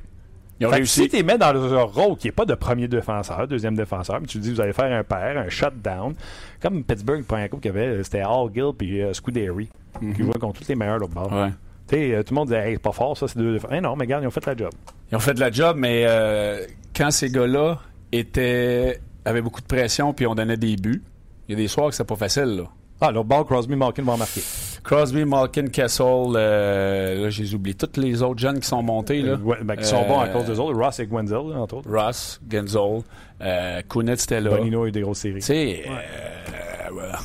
Ils ont Fait réussi. si tu les mets dans leur rôle qui n'est pas de premier défenseur, deuxième défenseur, mais tu dis vous allez faire un pair, un shutdown, comme Pittsburgh, le premier coup qu'il y avait, c'était Hall Gill puis euh, Scuderi, qui jouaient contre tous les meilleurs l'autre bord. Ouais. Tu sais, euh, tout le monde disait, hey, c'est pas fort, ça, c'est deux défenseurs. Eh non, mais regarde, ils ont fait la job. Ils ont fait de la job, mais euh, quand ces gars-là étaient avaient beaucoup de pression puis on donnait des buts, il y a des soirs que c'est pas facile. Là. Ah, l'autre bord, Crosby, Malkin vont marquer. Crosby, Malkin, Kessel, euh, là, j'ai oublié tous les autres jeunes qui sont montés. Là. Ouais, ben, qui sont bons à Euh, cause des autres. Ross et Gwenzel, là, entre autres. Ross, Genzel, euh, Kunitz était là. Bonino a eu des grosses séries. Tu sais, euh, voilà.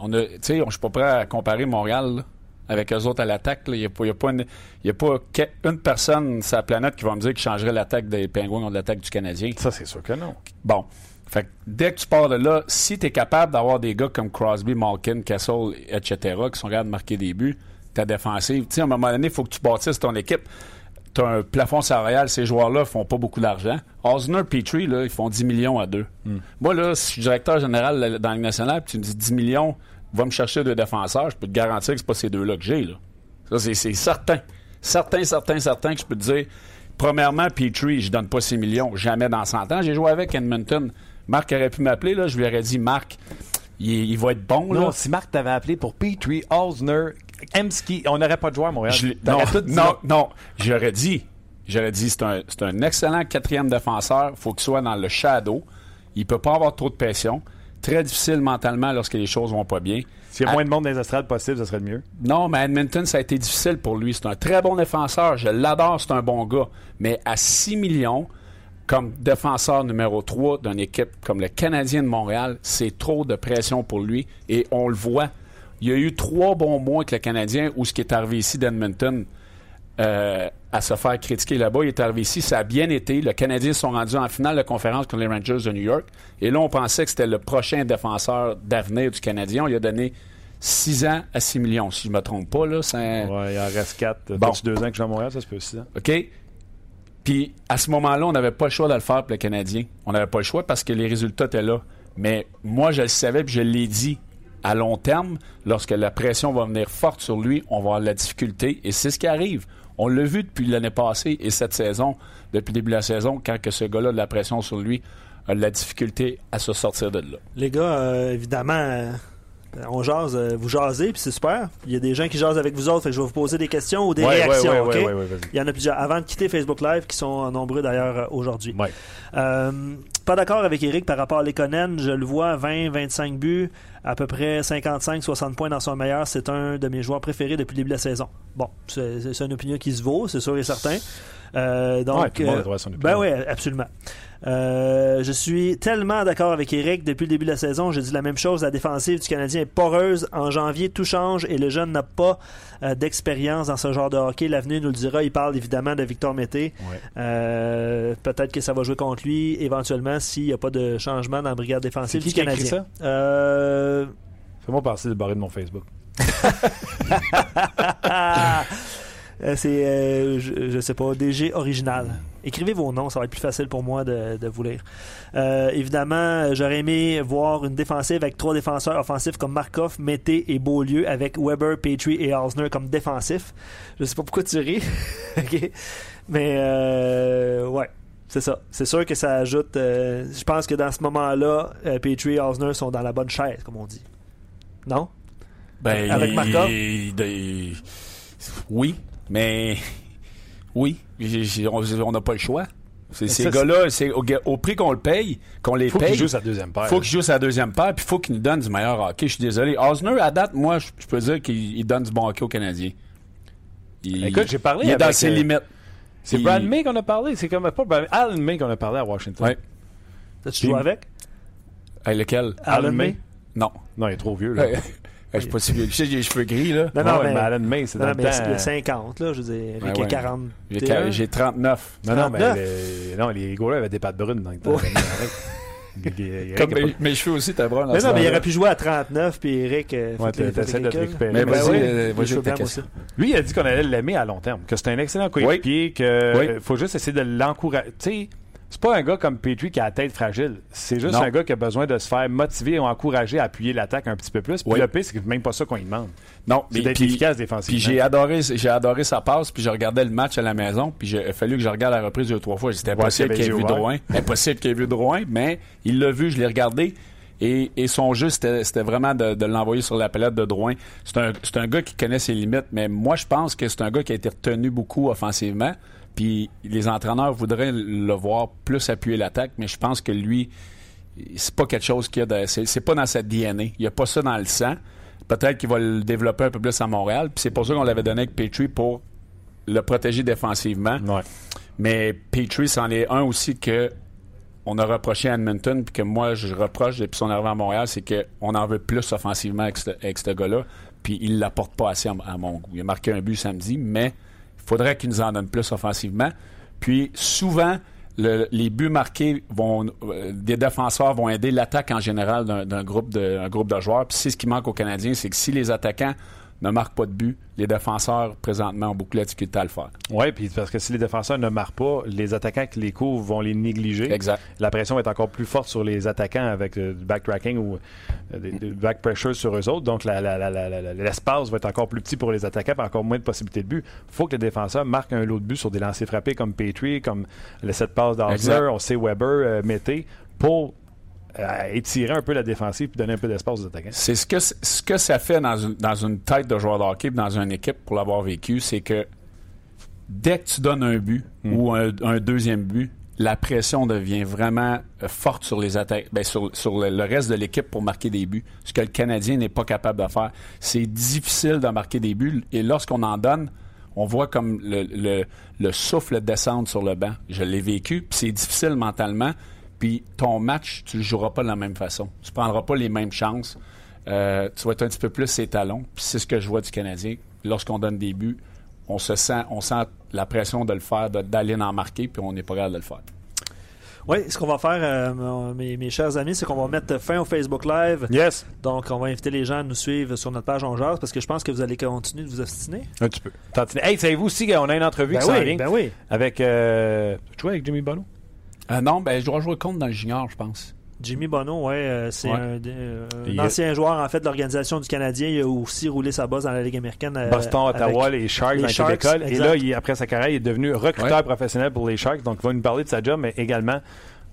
on a, sais, je suis pas prêt à comparer Montréal là, avec eux autres à l'attaque. Il n'y a pas, a une, il y a pas que- une personne sur la planète qui va me dire qu'il changerait l'attaque des Penguins contre l'attaque du Canadien. Ça, c'est sûr que non. Bon. Fait que dès que tu pars de là, si tu es capable d'avoir des gars comme Crosby, Malkin, Kessel, etc., qui sont capables de marquer des buts, ta défensive, tu sais, à un moment donné, il faut que tu bâtisses ton équipe. Tu as un plafond salarial, ces joueurs-là font pas beaucoup d'argent. Osner, Petrie, là, ils font 10 millions à deux. Moi, là, si je suis directeur général dans la Ligue nationale, puis tu me dis 10 millions, va me chercher deux défenseurs, je peux te garantir que c'est pas ces deux-là que j'ai. Là. Ça, c'est, c'est certain. Certain, certain, certain que je peux te dire. Premièrement, Petrie, je donne pas 6 millions. Jamais dans 100 ans. J'ai joué avec Edmonton. Marc aurait pu m'appeler, là. Je lui aurais dit, Marc, il, il va être bon, là. Non, si Marc t'avait appelé pour Petrie, Osner, Emski, on n'aurait pas de joueur à Montréal. Je non, tout dit non, non, j'aurais dit, j'aurais dit, c'est un, c'est un excellent quatrième défenseur. faut qu'il soit dans le shadow. Il peut pas avoir trop de pression. Très difficile mentalement lorsque les choses vont pas bien. S'il y a À- moins de monde dans les estrades possible, ça serait le mieux. Non, mais Edmonton, ça a été difficile pour lui. C'est un très bon défenseur. Je l'adore, c'est un bon gars. Mais à 6 millions, comme défenseur numéro 3 d'une équipe comme le Canadien de Montréal, c'est trop de pression pour lui. Et on le voit. Il y a eu trois bons mois avec le Canadien où ce qui est arrivé ici d'Edmonton euh, à se faire critiquer là-bas. Il est arrivé ici, ça a bien été. Le Canadien sont rendus en finale de conférence contre les Rangers de New York. Et là, on pensait que c'était le prochain défenseur d'avenir du Canadien. On lui a donné 6 ans à 6 millions, si je ne me trompe pas. Là. Ouais, il en reste 4. Bon. Deux ans que je suis à Montréal, ça se peut aussi. hein. OK? Puis à ce moment-là, on n'avait pas le choix de le faire pour le Canadien. On n'avait pas le choix parce que les résultats étaient là. Mais moi, je le savais puis je l'ai dit. À long terme, lorsque la pression va venir forte sur lui, on va avoir de la difficulté. Et c'est ce qui arrive. On l'a vu depuis l'année passée et cette saison, depuis le début de la saison, quand que ce gars-là a de la pression sur lui, a de la difficulté à se sortir de là. Les gars, euh, évidemment, euh, on jase, euh, vous jasez, puis c'est super. Il y a des gens qui jasent avec vous autres, fait que je vais vous poser des questions ou des Ouais, réactions, ouais, ouais. Il y en a plusieurs. Avant de quitter Facebook Live, qui sont nombreux d'ailleurs euh, aujourd'hui. Euh, pas d'accord avec Eric par rapport à Lekonen. Je le vois, 20-25 buts, à peu près 55-60 points dans son meilleur. C'est un de mes joueurs préférés depuis le début de la saison. Bon, c'est une opinion qui se vaut, c'est sûr et certain. Euh, donc, tout le monde a euh, droit à son opinion. ben oui, absolument. Euh, je suis tellement d'accord avec Eric. Depuis le début de la saison, j'ai dit la même chose. La défensive du Canadien est poreuse. En janvier, tout change et le jeune n'a pas euh, d'expérience dans ce genre de hockey. L'avenir nous le dira. Il parle évidemment de Victor Mété. Ouais. Euh, Peut-être que ça va jouer contre lui éventuellement s'il n'y a pas de changement dans la brigade défensive qui du qui Canadien. Euh, Fais-moi passer le barré de mon Facebook. C'est, je, je sais pas, DG original. Écrivez vos noms, ça va être plus facile pour moi de, de vous lire. Euh, évidemment, j'aurais aimé voir une défensive avec trois défenseurs offensifs comme Markov, Mété et Beaulieu, avec Weber, Petrie et Osner comme défensifs. Je sais pas pourquoi tu ris, Ok? mais euh, ouais. C'est ça. C'est sûr que ça ajoute. euh, je pense que dans ce moment-là, Petrie et Osner sont dans la bonne chaise, comme on dit. Non? Ben, Avec Markov? il- il- Oui, mais oui, on n'a pas le choix. Ces gars-là, c'est au, au prix qu'on le paye, qu'on les Faut paye, qu'il joue sa deuxième paire. faut qu'il joue sa deuxième paire, puis faut qu'il nous donne du meilleur hockey. Je suis désolé. Osner, à date, moi, je peux dire qu'il il donne du bon hockey aux Canadiens. Il- Écoute, j'ai parlé Il est dans avec, ses euh, limites. C'est Il- Brad May qu'on a parlé. C'est comme pas Brad, Alan May qu'on a parlé à Washington. Ouais. T'as-tu joué avec? Hey, lequel? Alan May? Non. Non, il est trop vieux. Là. Hey, je suis pas si vieux. Sais, j'ai les cheveux gris, là. Non, non, Ouais, mais, Alan May, c'est non, dans mais le il y a temps. 50, là, je veux dire. Rick Ouais, a ouais. 40. J'ai j'ai 39. Non, non, mais 39. les, non, les gars avaient des pattes brunes dans le temps. Il- Comme mes, mes cheveux aussi, t'as brun. Mais non, mais il aurait pu jouer à 39, puis Eric. euh, Ouais, qu'il- t'essaies qu'il de te récupérer. Mais vas-y, oui. euh, moi. Lui, il a dit qu'on allait l'aimer à long terme, que c'est un excellent coéquipier, que Oui. euh, faut juste essayer de l'encourager. Tu sais, c'est pas un gars comme Petrie qui a la tête fragile. C'est juste Non. un gars qui a besoin de se faire motiver ou encourager à appuyer l'attaque un petit peu plus. Puis Oui. le pire, c'est même pas ça qu'on lui demande. Non, C'est mais d'être puis- efficace Puis défensivement. j'ai adoré, j'ai adoré sa passe, puis je regardais le match à la maison, puis il a fallu que je regarde la reprise deux ou trois fois. C'était impossible qu'il ait vu Drouin. Impossible qu'il ait vu Drouin, mais il l'a vu, je l'ai regardé. Et, et son jeu, c'était vraiment de, de l'envoyer sur la palette de Drouin. C'est un, c'est un gars qui connaît ses limites, mais moi, je pense que c'est un gars qui a été retenu beaucoup offensivement. Puis les entraîneurs voudraient le voir plus appuyer l'attaque, mais je pense que lui, c'est pas quelque chose qu'il a de. C'est pas dans sa DNA. Il n'y a pas ça dans le sang. Peut-être qu'il va le développer un peu plus à Montréal. Puis c'est pour ça qu'on l'avait donné avec Petrie pour le protéger défensivement. Ouais. Mais Petrie, c'en est un aussi que on a reproché à Edmonton, puis que moi, je reproche depuis son arrivée à Montréal, c'est qu'on en veut plus offensivement avec ce, avec ce gars-là, puis il l'apporte pas assez à, à mon goût. Il a marqué un but samedi, mais faudrait qu'il nous en donne plus offensivement. Puis souvent, le- les buts marqués vont, euh, des défenseurs vont aider l'attaque en général d'un groupe de, groupe de joueurs. Puis c'est ce qui manque aux Canadiens, c'est que si les attaquants ne marquent pas de but, les défenseurs présentement ont beaucoup de difficulté à le faire. Oui, puis parce que si les défenseurs ne marquent pas, les attaquants qui les couvrent vont les négliger. Exact. La pression être encore plus forte sur les attaquants avec euh, du backtracking ou euh, des- du back pressure sur eux autres. Donc, l'espace va être encore plus petit pour les attaquants, puis encore moins de possibilités de but. Il faut que les défenseurs marquent un lot de but sur des lancers frappés comme Petrie, comme le set passe Exact. d'Osler, on sait Weber, euh, Mété, pour étirer un peu la défensive puis donner un peu d'espace aux attaquants. C'est ce que, ce que ça fait dans une, dans une tête de joueur de hockey, dans une équipe, pour l'avoir vécu, c'est que dès que tu donnes un but ou un, un deuxième but, la pression devient vraiment euh, forte sur les attaques, ben, sur, sur le, le reste de l'équipe pour marquer des buts. Ce que le Canadien n'est pas capable de faire. C'est difficile de marquer des buts et lorsqu'on en donne, on voit comme le, le- le souffle descendre sur le banc. Je l'ai vécu, puis c'est difficile mentalement. Puis ton match, tu le joueras pas de la même façon. Tu prendras pas les mêmes chances. Euh, tu vas être un petit peu plus ses talons. Puis c'est ce que je vois du Canadien. Lorsqu'on donne des buts, on se sent, on sent la pression de le faire, d'aller en marquer, puis on n'est pas capable de le faire. Oui, ce qu'on va faire, euh, mes, mes chers amis, c'est qu'on va mettre fin au Facebook Live. Yes, Donc, on va inviter les gens à nous suivre sur notre page On Jase parce que je pense que vous allez continuer de vous obstiner. un petit peu. Hey, savez-vous aussi qu'on a une entrevue Ben qui s'en oui, vient ben oui. avec. Euh, tu avec Jimmy Bono? Euh, non, ben je dois jouer contre dans le junior, je pense. Jimmy Bono, ouais, euh, c'est Ouais. un, euh, un Il a- ancien joueur en fait de l'organisation du Canadien. Il a aussi roulé sa bosse dans la Ligue américaine. euh, Boston, Ottawa, les Sharks les dans Sharks, l'école. Et là, il- après sa carrière, il est devenu recruteur Ouais. professionnel pour les Sharks. Donc, il va nous parler de sa job, mais également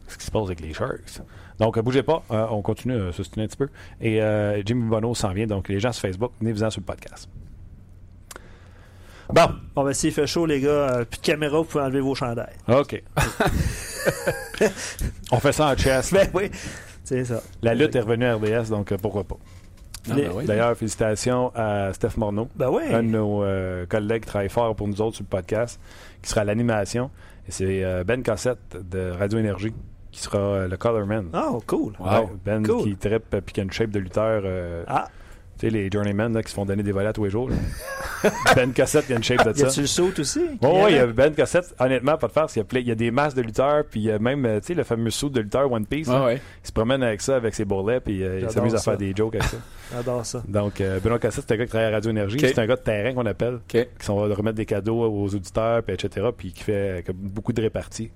ce qui se passe avec les Sharks. Donc, bougez pas. euh, on continue à se soutenir un petit peu. Et euh, Jimmy Bono s'en vient. Donc, les gens sur Facebook, venez-vous-en sur le podcast. Bon, Bon, ben, s'il fait chaud, les gars, euh, plus de caméra, vous pouvez enlever vos chandails. OK. on fait ça en chess. Ben oui, c'est ça. La lutte est revenue à RDS, donc euh, pourquoi pas. Ah, ben oui. D'ailleurs, félicitations à Steph Morneau. Ben oui. un de nos euh, collègues qui travaille fort pour nous autres sur le podcast, qui sera à l'animation. Et c'est euh, Ben Cossette de Radio Énergie qui sera euh, le colorman. Oh, cool. Ouais, ben cool. qui trippe euh, puis qui a une shape de lutteur. euh, Ah, Tu sais, les journeymen là, qui se font donner des volets tous les jours. là. ben Cossette, il a une shape de y ça. a-tu le saut aussi? Oui, il y a Ben Cossette, honnêtement, pas de farce. Il y a, y a des masses de lutteurs, puis il y a même, euh, tu sais, le fameux saut de lutteur One Piece. là. Ouais, ouais. Il se promène avec ça, avec ses bourrelets, puis euh, il s'amuse à faire des jokes avec ça. J'adore ça. Donc, euh, Benoît Cossette, c'est un gars qui travaille à Radio Énergie. C'est un gars de terrain qu'on appelle qui sont de remettre des cadeaux aux auditeurs, puis etc., puis qui fait euh, beaucoup de réparties.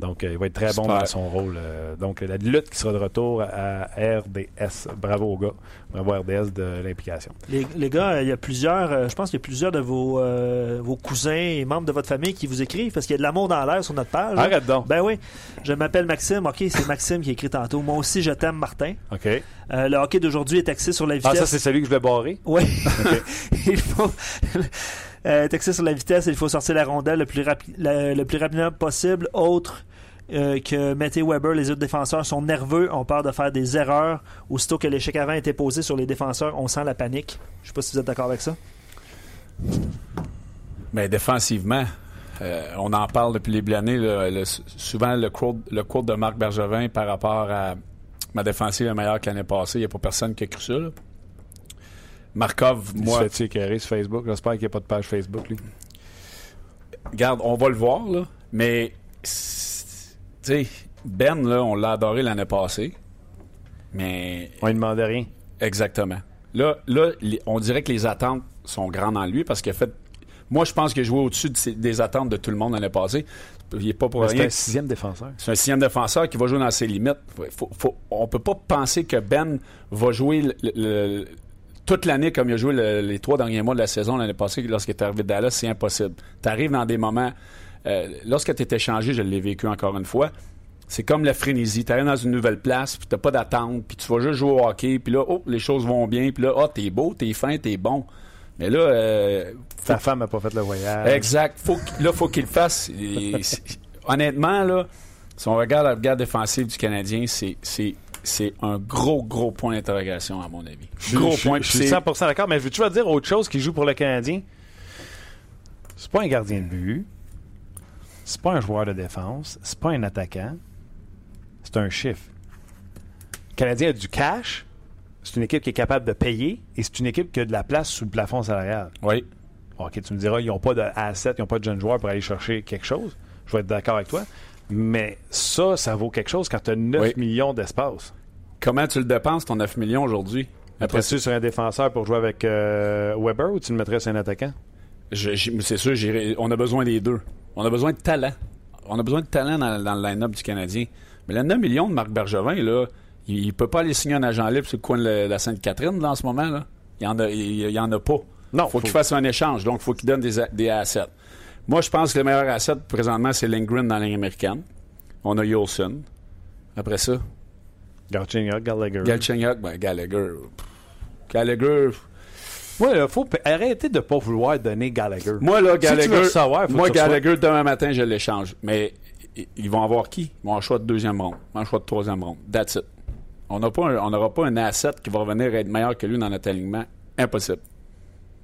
Donc, euh, il va être très bon dans son rôle. euh, donc, la lutte qui sera de retour à RDS. Bravo aux gars. Bravo à RDS de l'implication. Les, les gars, il y a plusieurs, euh, je pense qu'il y a plusieurs de vos, euh, vos cousins et membres de votre famille qui vous écrivent parce qu'il y a de l'amour dans l'air sur notre page. hein? Arrête donc. Ben oui, je m'appelle Maxime. Ok, c'est Maxime qui a écrit tantôt. Moi aussi, je t'aime, Martin. OK. Euh, le hockey d'aujourd'hui est axé sur la vitesse. Ah, ça, c'est celui que je vais barrer? Oui. il faut. Euh, sur la vitesse, il faut sortir la rondelle le plus, rapidement possible. Autre euh, que Matthew Weber, les autres défenseurs sont nerveux, ont peur de faire des erreurs. Aussitôt que l'échec avant était posé sur les défenseurs, on sent la panique. Je sais pas si vous êtes d'accord avec ça. Mais défensivement, euh, on en parle depuis les l'année. souvent, le quote de Marc Bergevin par rapport à ma défensive est meilleure que l'année passée. Il n'y a pas personne qui a cru ça. là. Markov, Il moi, se fait écœurer sur Facebook? J'espère qu'il n'y a pas de page Facebook, lui. Regarde, on va le voir, là, mais tu sais, Ben, là, on l'a adoré l'année passée. Mais On lui demandait rien. Exactement. Là, là, on dirait que les attentes sont grandes en lui parce qu'il a fait. Moi, je pense qu'il a joué au-dessus de des attentes de tout le monde l'année passée. Il est pas pour C'est un sixième défenseur. C'est un sixième défenseur qui va jouer dans ses limites. Faut, faut- on peut pas penser que Ben va jouer le- toute l'année comme il a joué le- les trois derniers mois de la saison l'année passée lorsqu'il est arrivé de Dallas. C'est impossible. Tu arrives dans des moments. euh, lorsque tu es échangé, je l'ai vécu encore une fois. C'est comme la frénésie. Tu arrives dans une nouvelle place, puis tu pas d'attente, puis tu vas juste jouer au hockey, puis là, oh, les choses vont bien, puis là, oh, t'es beau, t'es fin, t'es bon. Mais là, euh, Ta femme n'a pas fait le voyage. Exact. Faut là, faut qu'il le fasse. Et honnêtement, là, si on regarde la garde défensive du Canadien, c'est, c'est, un gros, gros point d'interrogation, à mon avis. Je, gros je- point. je suis C'est- 100% d'accord, mais je veux toujours dire autre chose qui joue pour le Canadien? C'est pas un gardien de but. C'est pas un joueur de défense. C'est pas un attaquant. C'est un chiffre. Le Canadien a du cash. C'est une équipe qui est capable de payer et c'est une équipe qui a de la place sous le plafond salarial. Oui. OK, tu me diras, ils n'ont pas de assets, ils n'ont pas de jeunes joueurs pour aller chercher quelque chose. Je vais être d'accord avec toi. Mais ça, ça vaut quelque chose quand tu as 9 Oui. millions d'espace. Comment tu le dépenses, ton 9 millions aujourd'hui? Après Après-tu sur un défenseur pour jouer avec euh, Weber ou tu le mettrais sur un attaquant? C'est sûr, on a besoin des deux. On a besoin de talent. On a besoin de talent dans, dans le line-up du Canadien. Mais le 9 millions de Marc Bergevin, là, il, il peut pas aller signer un agent libre sur le coin de la, la Sainte-Catherine là, en ce moment. Là. Il y en a, il, il y en a pas. Non, faut, faut- qu'il fasse un échange. Donc, il faut qu'il donne des assets. Moi, je pense que le meilleur asset présentement, c'est Lindgren dans la ligne américaine. On a Yolson. Après ça, Galchenyuk, Gallagher. Galchenyuk, ben, Gallagher. Gallagher. Ouais, il faut arrêter de pas vouloir donner Gallagher. Moi, là, Si tu veux Gallagher. faut moi, que. Gallagher, demain matin, je l'échange. Mais ils vont avoir qui? Ils vont avoir un choix de deuxième ronde, un choix de troisième ronde. That's it. On n'aura pas un asset qui va revenir être meilleur que lui dans notre alignement. Impossible.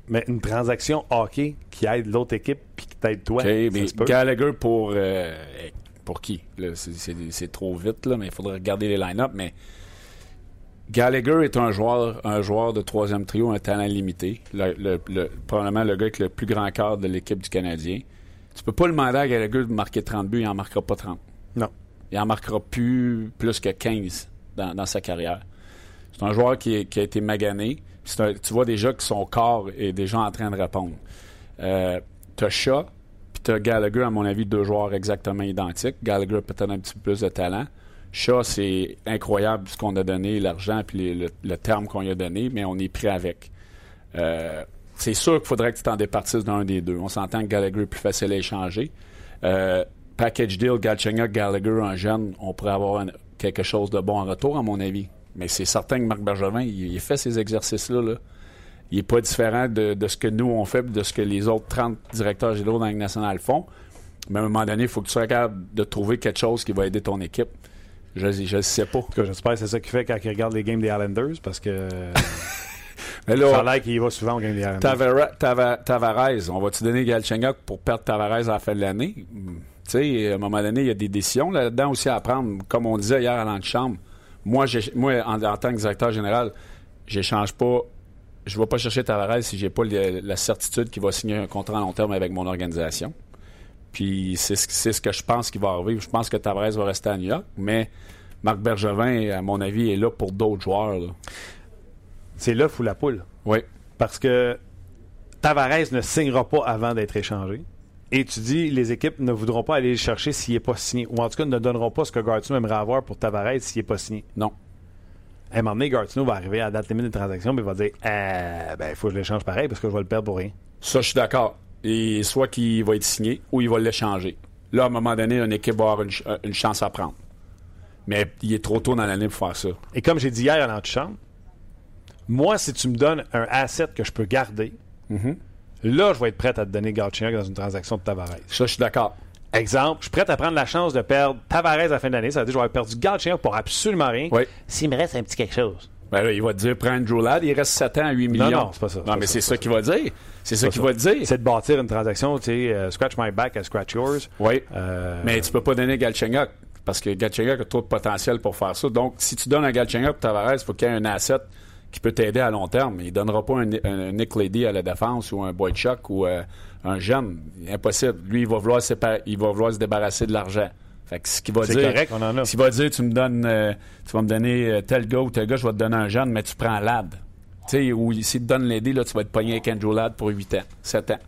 Mais une transaction hockey qui aide l'autre équipe puis t'aide toi. OK, ça mais. Gallagher pour. euh, pour qui? C'est- trop vite, là, mais il faudrait regarder les line-up. Mais Gallagher est un joueur, un joueur de troisième trio, un talent limité. Le- le- le- probablement le gars avec le plus grand quart de l'équipe du Canadien. Tu peux pas le demander à Gallagher de marquer 30 buts, il en marquera pas 30. Non. Il en marquera plus, plus que 15 dans, dans sa carrière. C'est un joueur qui, est- qui a été magané. Un- tu vois déjà que son corps est déjà en train de répondre. Euh, t'as Shaw, puis t'as Gallagher, à mon avis, deux joueurs exactement identiques. Gallagher peut-être un petit peu plus de talent. Shaw, c'est incroyable ce qu'on a donné, l'argent, puis le, terme qu'on lui a donné, mais on est pris avec. Euh, c'est sûr qu'il faudrait que tu t'en départisses d'un des deux. On s'entend que Gallagher est plus facile à échanger. Euh, package deal, Galchenyuk, Gallagher, un jeune, on pourrait avoir quelque chose de bon en retour, à mon avis. Mais c'est certain que Marc Bergevin, il, il fait ces exercices-là. Là. Il n'est pas différent de, de ce que nous, on fait, de ce que les autres 30 directeurs généraux dans la Ligue nationale font. Mais à un moment donné, il faut que tu sois capable de trouver quelque chose qui va aider ton équipe. Je ne sais pas. En tout cas, j'espère que c'est ça qu'il fait quand il regarde les games des Islanders parce que Mais ça a là, l'air qu'il va souvent aux games des Islanders. Tavara- Tava- Tavares, on va-tu donner Galchenyuk pour perdre Tavares à la fin de l'année? Tu sais, à un moment donné, il y a des décisions là-dedans aussi à prendre. Comme on disait hier à l'antichambre, moi, moi en, en tant que directeur général, j'échange pas. Je ne vais pas chercher Tavares si j'ai pas le- la certitude qu'il va signer un contrat à long terme avec mon organisation. Puis c'est ce, que je pense qui va arriver. Je pense que Tavares va rester à New York, mais Marc Bergevin, à mon avis, est là pour d'autres joueurs. C'est l'œuf ou la poule. Oui. Parce que Tavares ne signera pas avant d'être échangé. Et tu dis, les équipes ne voudront pas aller le chercher s'il n'est pas signé. Ou en tout cas, ne donneront pas ce que Gartino aimerait avoir pour Tavares s'il n'est pas signé. Non. À un moment donné, Gartino va arriver à la date limite des transactions et il va dire euh, ben, il faut que je l'échange pareil parce que je vais le perdre pour rien. Ça, je suis d'accord. Et soit qu'il va être signé ou il va l'échanger. Là, à un moment donné, une équipe va avoir une, ch- euh, une chance à prendre. Mais il est trop tôt dans l'année pour faire ça. Et comme j'ai dit hier à l'antichambre, moi, si tu me donnes un asset que je peux garder, là, je vais être prêt à te donner Galchenyuk dans une transaction de Tavares. Ça, je suis d'accord. Exemple, je suis prêt à prendre la chance de perdre Tavares à la fin de l'année. Ça veut dire que je vais avoir perdu Galchenyuk pour absolument rien. Oui. S'il me reste un petit quelque chose. Ben là, il va te dire, prends Andrew Ladd, il reste 7 ans à 8 millions. non, c'est pas ça, Non, mais c'est ça qu'il va dire. C'est ça qu'il va te dire. C'est de bâtir une transaction, tu sais, euh, scratch my back, I scratch yours. Oui. Euh, Mais tu peux pas donner Galchenyuk parce que Galchenyuk a trop de potentiel pour faire ça. Donc, si tu donnes un Galchenyuk pour Tavares, il faut qu'il y ait un asset qui peut t'aider à long terme. Il donnera pas un, un Nick Lady à la défense ou un Boychuk ou euh, un jeune. Impossible. Lui, il va, vouloir il va vouloir se débarrasser de l'argent. Fait que ce qu'il va C'est dire, correct, on en a. s'il va dire, tu me donnes, euh, tu vas me donner euh, tel gars ou tel gars, je vais te donner un jeune, mais tu prends Lad. Tu sais, ou s'il te donne l'aider, là, tu vas être pogné avec Andrew Ladd pour 8 ans, 7 ans.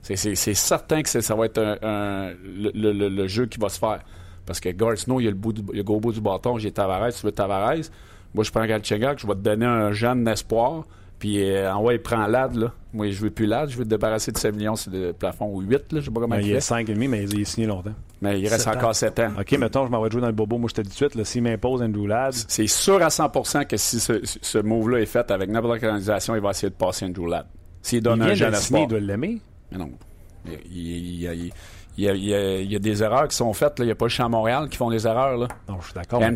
C'est- certain que ça va être un, un- le, le- le- le jeu qui va se faire. Parce que Snow, il a le, bout du, il a le gros bout du bâton, j'ai Tavares, tu veux Tavares? Moi, je prends Galchenyuk, je vais te donner un jeune d'espoir. Puis euh, en ouais, il prend Lad, là. Moi, je veux plus Lad, je veux te débarrasser de 7 millions sur le plafond ou 8, là. Je sais pas comment il il est fait. 5,5, mais il est signé longtemps. Mais il reste ans. encore 7 ans. OK, mettons, je m'en vais jouer dans le bobo. Moi, je te dis tout de suite, là, s'il m'impose Andrew Ladd, C'est sûr à 100% que si ce, ce move-là est fait avec n'importe quelle organisation, il va essayer de passer Andrew Ladd. S'il il donne vient un de jeune le signer, espoir. il doit l'aimer. Mais non. Il, il- il y a- il y a- il y a- il y a des erreurs qui sont faites. là. Il n'y a pas le champ Montréal qui font des erreurs. Là. Non, je suis d'accord. tant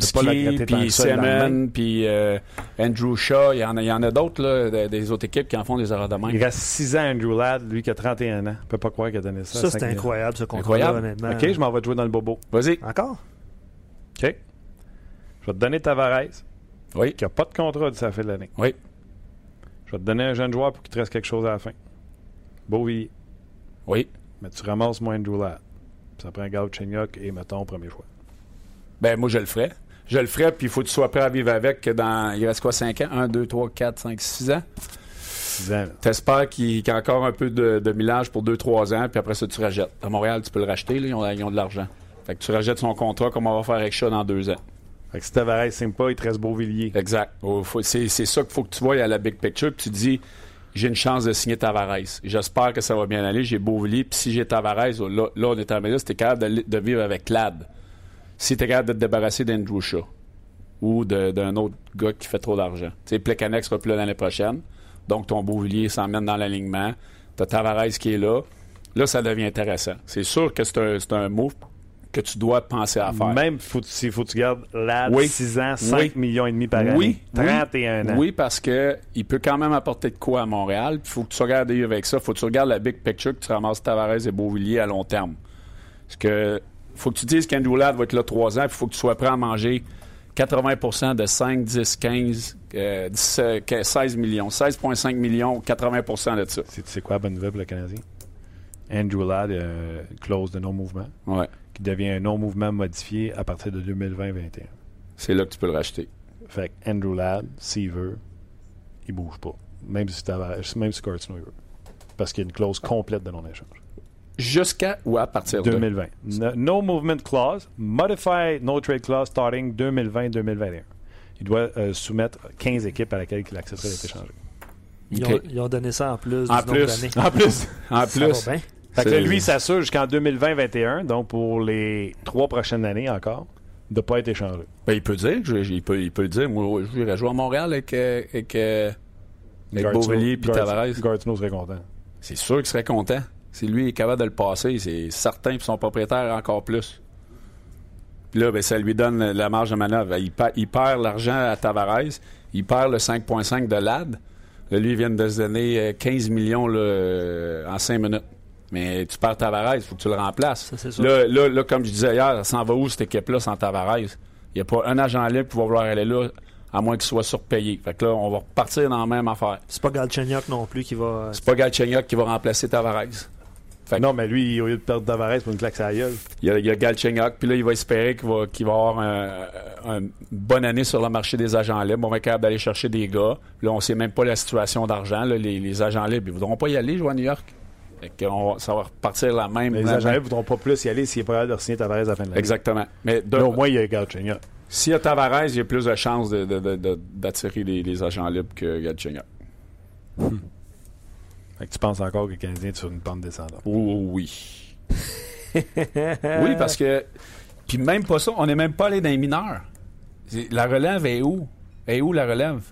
puis. Seaman, puis euh, Andrew Shaw. Il y en a, il y en a d'autres, là, des, autres équipes qui en font des erreurs de même. Il reste 6 ans, Andrew Ladd, lui qui a 31 ans. Je peux pas croire qu'il a donné ça. Ça, à c'est 5 millions. incroyable, ce contrat Incroyable. honnêtement. OK, je m'en vais jouer dans le bobo. Vas-y. Encore? OK. Je vais te donner Tavares, Oui. qui n'a pas de contrat d'ici la fin de l'année. Oui. Je vais te donner un jeune joueur pour qu'il te reste quelque chose à la fin. Beauvillier. Oui. Mais tu ramasses moins Andrew Ladd. Ça prend Galchenyuk et, mettons, premier choix. Ben, moi, je le ferai. Je le ferai, puis il faut que tu sois prêt à vivre avec que dans. Il reste quoi, 5 ans? 1, 2, 3, 4, 5, 6 ans? 6 ans. T'espères qu'il y a encore un peu de, de millage pour 2-3 ans, puis après ça, tu rajettes. À Montréal, tu peux le racheter, là, ils, ont, ils ont de l'argent. Fait que tu rajettes son contrat comme on va faire avec ça dans deux ans. Fait que si Tavares pas, il te reste Beauvillier. Exact. Oh, c'est ça qu'il faut que tu vois à la big picture, puis tu dis j'ai une chance de signer Tavares. J'espère que ça va bien aller. J'ai Beauvillier, puis si j'ai Tavares, oh, là, là on est en t'es capable de, vivre avec Lad. Si t'es capable de te débarrasser d'Andrew Shaw ou d'un autre gars qui fait trop d'argent. Tu sais, Plekanec sera plus là l'année prochaine, donc ton Beauvillier s'emmène dans l'alignement. T'as Tavares qui est là. Là, ça devient intéressant. C'est sûr que c'est un, un move que tu dois penser à faire. Même faut- s'il faut que tu gardes Ladd Oui. 6 ans, 5 Oui. millions et demi par année. Oui, 31 oui, ans. Oui, parce que il peut quand même apporter de quoi à Montréal. Il faut que tu regardes avec ça. faut que tu regardes la big picture, que tu ramasses Tavares et Beauvillier à long terme. Parce que faut que tu dises qu'Andrew Ladd va être là trois ans, puis il faut que tu sois prêt à manger 80% de 5, 10, 15, euh, 10, euh, 16 millions. 16,5 millions, 80% de ça. C'est tu sais quoi la bonne nouvelle pour le Canadien? Andrew Ladd, euh, clause de non-mouvement, Ouais. Qui devient un non-mouvement modifié à partir de 2020-21. C'est là que tu peux le racheter. Fait que Andrew Ladd, s'il veut, il bouge pas. Même si même si Snow, il veut. Parce qu'il y a une clause complète de non-échange. Jusqu'à ou à partir de? 2020. No, no movement clause, modified no trade clause starting 2020-2021. Il doit euh, soumettre 15 équipes à laquelle il accepterait d'être échangé. Ils, ont, ils ont donné ça en plus du En nombre plus, en plus, en Ça plus. Fait que là, lui, il s'assure jusqu'en 2020-21, donc pour les trois prochaines années encore, de ne pas être échangé. Ben, il peut dire, je- je- il, peut, il peut dire. Moi, je vais jouer à Montréal avec, euh, avec, euh, avec puis Tavares. Garth Snow serait content. C'est sûr qu'il serait content. Si lui est capable de le passer, c'est certain, puis son propriétaire encore plus. Puis là, ben, ça lui donne la marge de manœuvre. Il, pa- il perd l'argent à Tavares, il perd le 5,5 de LAD. Là, lui, il vient de se donner euh, 15 millions là, euh, en 5 minutes. Mais tu perds Tavares, il faut que tu le remplaces. Ça. Là, là, là, comme je disais hier, ça s'en va où cette équipe-là sans Tavares? Il n'y a pas un agent libre qui va vouloir aller là, à moins qu'il soit surpayé. Fait que là, on va repartir dans la même affaire. C'est pas Galchenyuk non plus qui va. C'est pas Galchenyuk qui va remplacer Tavares. Fait que- Non, mais lui, au lieu de perdre Tavares pour une claque à gueule, Il y a, il a Galchenyuk, puis là, il va espérer qu'il va, qu'il va avoir un- une bonne année sur le marché des agents libres. On va être capable d'aller chercher des gars. Puis Là, on sait même pas la situation d'argent. Les, les agents libres, ils voudront pas y aller jouer à New York. Que on ça va repartir la même. les agents ne voudront pas plus y aller s'il est pas capable de signer Tavares à la fin de l'année. Exactement. Mais de- Là, au moins, il y a Galchenyuk. s'il y a Tavares, il y a plus de chances d'attirer les, les agents libres que Galchenyuk. Fait que tu penses encore que le Canadien est sur une pente descendante? Oh, oui. oui, parce que. Puis même pas ça, on n'est même pas allé dans les mineurs. La relève est où? Est où la relève?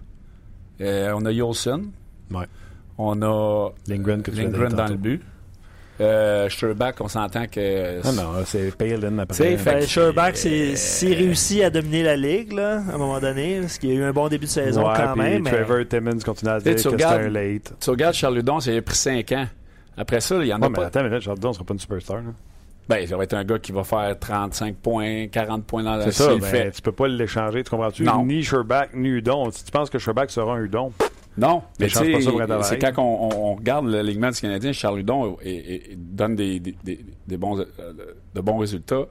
Euh, on a Yolson. Ouais. On a Lindgren que tu Lindgren as dit dans le but. Euh, Sherbach, on s'entend que. Ah non, c'est Palin après. Fait Ben, c'est- s'il réussit à dominer la ligue, là, à un moment donné, parce qu'il a eu un bon début de saison Ouais, quand même. mais- Trevor Timmons continue à dire tu que c'est un late. Tu regardes Charles Ludon, ça a pris 5 ans. Après ça, il y en a mais pas. attends, mais là, Jardin, on sera pas une superstar. là. Ben, ça va être un gars qui va faire 35 points, 40 points dans la C'est ça, ben, fait. tu peux pas l'échanger, tu comprends-tu? Ni Sherbach, ni Udon. Si tu penses que Sherbach sera un Udon, Non, mais c'est quand on, on- on regarde l'alignement du Canadien, Charles Ludon et- et- et donne des, des- des- des bons, euh, de bons résultats.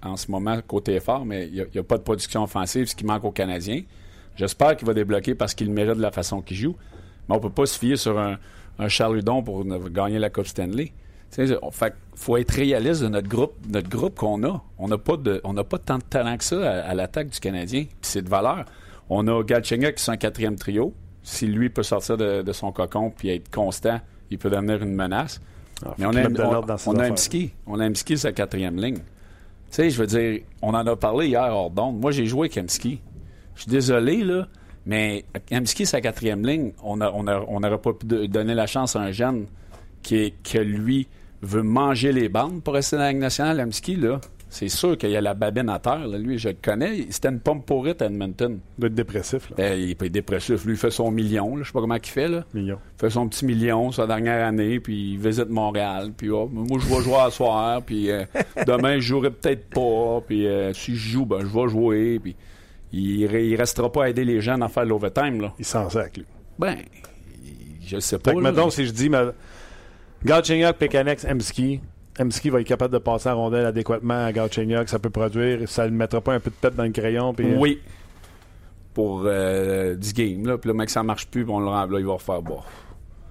en ce moment côté effort, mais il n'y a, pas de production offensive, ce qui manque aux Canadiens. J'espère qu'il va débloquer parce qu'il mérite de la façon qu'il joue. Mais on peut pas se fier sur un, un Charles Hudon pour gagner la Coupe Stanley. Il faut être réaliste de notre groupe, notre groupe qu'on a. On n'a pas de, on n'a pas tant de talent que ça à, l'attaque du Canadien. Puis c'est de valeur. On a Galchenyuk qui est un quatrième trio. Si lui peut sortir de, son cocon puis être constant, il peut devenir une menace. Ah, Mais on a, on, on a ski. On a Mski sa quatrième ligne. Tu sais, je veux dire, on en a parlé hier hors d'onde. Moi, j'ai joué avec Mski. Je suis désolé, là, mais Mski, sa quatrième ligne, on n'aurait on pas pu donner la chance à un jeune qui, est, que lui veut manger les bandes pour rester dans la Ligue nationale. Mski, là, c'est sûr qu'il y a la babine à terre. Lui, je le connais. C'était une pomme pourrite à Edmonton. Il doit être dépressif. Là. Ben, il peut être dépressif. Lui, il fait son million. Je sais pas comment il fait. Là. Million. Il fait son petit million sa dernière année, puis il visite Montréal. Puis oh, moi, je vais jouer à soir. Puis euh, demain, je jouerai peut-être pas. Puis euh, si je joue, ben, je vais jouer. Puis il, il restera pas à aider les gens à faire l'overtime. Là. Il s'en sac, lui. Ben, je sais pas. Fait que, mettons, si je dis... Ma... Galchenyuk, Pekanex, Emski Emski va être capable de passer la rondelle adéquatement à Galchenyuk, ça peut produire, ça ne mettra pas un peu de pète dans le crayon. Puis... Euh, oui. Pour euh, du game, là. Puis le mec, ça marche plus, puis on le rend, là, il va refaire, bon.